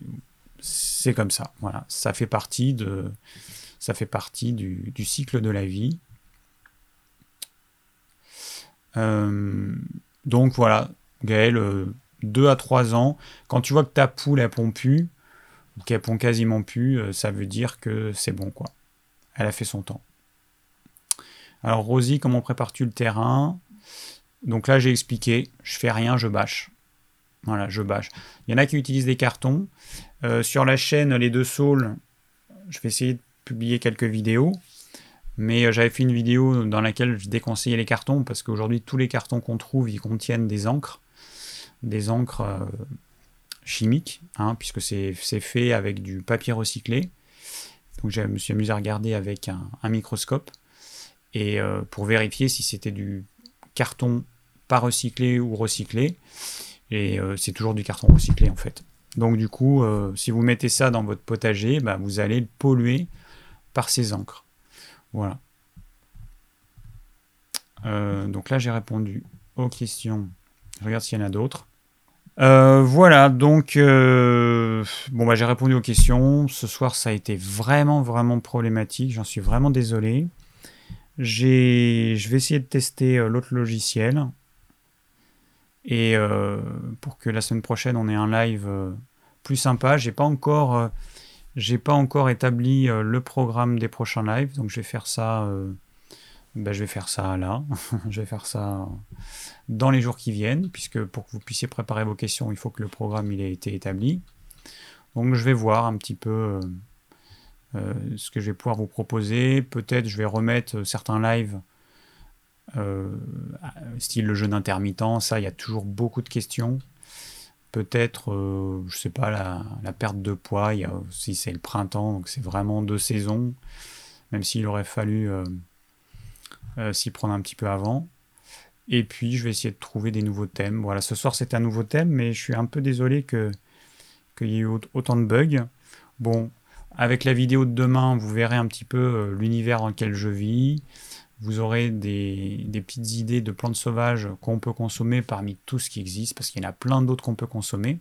c'est comme ça. Voilà, ça fait partie du, cycle de la vie. Euh, donc voilà, Gaël, 2 euh, à 3 ans, quand tu vois que ta poule plus, ou qu'elle pond quasiment plus, euh, ça veut dire que c'est bon quoi. Elle a fait son temps. Alors Rosie, comment prépares-tu le terrain? Donc là j'ai expliqué, je fais rien, je bâche. Voilà, je bâche. Il y en a qui utilisent des cartons. Euh, sur la chaîne Les Deux Saules, je vais essayer de publier quelques vidéos. Mais euh, j'avais fait une vidéo dans laquelle je déconseillais les cartons parce qu'aujourd'hui, tous les cartons qu'on trouve, ils contiennent des encres. Des encres euh, chimiques, hein, puisque c'est fait avec du papier recyclé. Donc je me suis amusé à regarder avec un, microscope et pour vérifier si c'était du carton pas recyclé ou recyclé. Et euh, c'est toujours du carton recyclé en fait. Donc du coup, euh, si vous mettez ça dans votre potager, bah, vous allez le polluer par ces encres. Voilà. Euh, donc là, j'ai répondu aux questions. Je regarde s'il y en a d'autres. Voilà, donc bon bah j'ai répondu aux questions. Ce soir, ça a été vraiment vraiment problématique. J'en suis vraiment désolé. Je vais essayer de tester l'autre logiciel. Et euh, pour que la semaine prochaine on ait un live euh, plus sympa, j'ai pas encore, euh, j'ai pas encore établi le programme des prochains lives, donc je vais faire ça. Ben, je vais faire ça là, je vais faire ça dans les jours qui viennent, puisque pour que vous puissiez préparer vos questions, il faut que le programme il ait été établi. Donc je vais voir un petit peu ce que je vais pouvoir vous proposer. Peut-être je vais remettre certains lives euh, style le jeûne intermittent, ça, il y a toujours beaucoup de questions. Peut-être, euh, je sais pas, la, perte de poids, il y a aussi c'est le printemps, donc c'est vraiment deux saisons, même s'il aurait fallu euh, s'y prendre un petit peu avant. Et puis, je vais essayer de trouver des nouveaux thèmes. Voilà, ce soir, c'est un nouveau thème, mais je suis un peu désolé que qu'il y ait eu autant de bugs. Bon, avec la vidéo de demain, vous verrez un petit peu l'univers dans lequel je vis. Vous aurez des, petites idées de plantes sauvages qu'on peut consommer parmi tout ce qui existe, parce qu'il y en a plein d'autres qu'on peut consommer.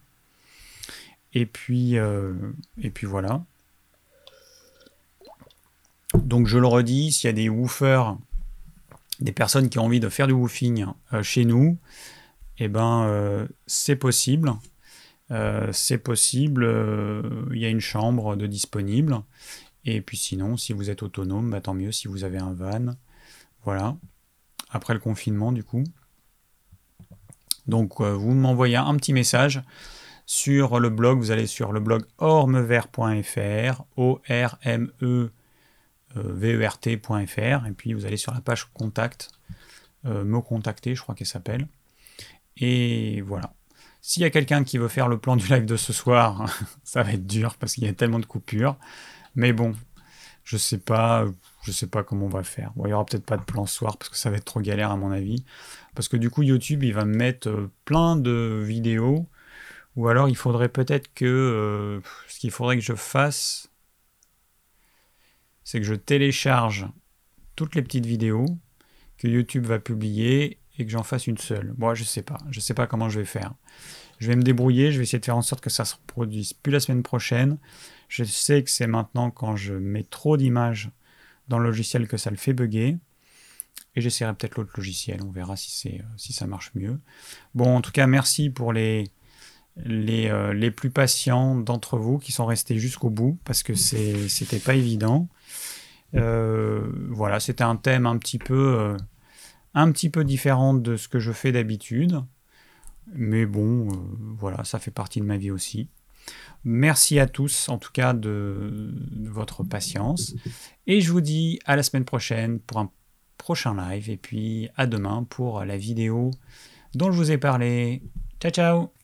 Et puis, euh, et puis voilà. Donc je le redis, s'il y a des woofers, des personnes qui ont envie de faire du woofing euh, chez nous, eh ben euh, c'est possible. c'est possible, il y a une chambre de disponible. Et puis sinon, si vous êtes autonome, bah, tant mieux si vous avez un van. Voilà. Après le confinement, du coup. Donc, euh, vous m'envoyez un petit message sur le blog. Vous allez sur le blog ormevert.fr, O-R-M-E V-E-R-T.fr, et puis vous allez sur la page contact, euh, me contacter, je crois qu'elle s'appelle. Et voilà. S'il y a quelqu'un qui veut faire le plan du live de ce soir, ça va être dur parce qu'il y a tellement de coupures. Mais bon, je sais pas, je sais pas comment on va faire. Bon, il y aura peut-être pas de plan soir parce que ça va être trop galère à mon avis. Parce que du coup, YouTube, il va me mettre euh, plein de vidéos. Ou alors, il faudrait peut-être que. Euh, ce qu'il faudrait que je fasse, c'est que je télécharge toutes les petites vidéos que YouTube va publier et que j'en fasse une seule. Moi, je sais pas. Je sais pas comment je vais faire. Je vais me débrouiller. Je vais essayer de faire en sorte que ça se produise plus la semaine prochaine. Je sais que c'est maintenant quand je mets trop d'images dans le logiciel que ça le fait bugger. Et j'essaierai peut-être l'autre logiciel, on verra si, euh, si ça marche mieux. Bon, en tout cas, merci pour les, les, euh, les plus patients d'entre vous qui sont restés jusqu'au bout, parce que c'était pas évident. Euh, voilà, c'était un thème un petit peu, un petit peu différent de ce que je fais d'habitude. Mais bon, voilà, ça fait partie de ma vie aussi. Merci à tous, en tout cas, de, votre patience. Et je vous dis à la semaine prochaine pour un prochain live. Et puis à demain pour la vidéo dont je vous ai parlé. Ciao, ciao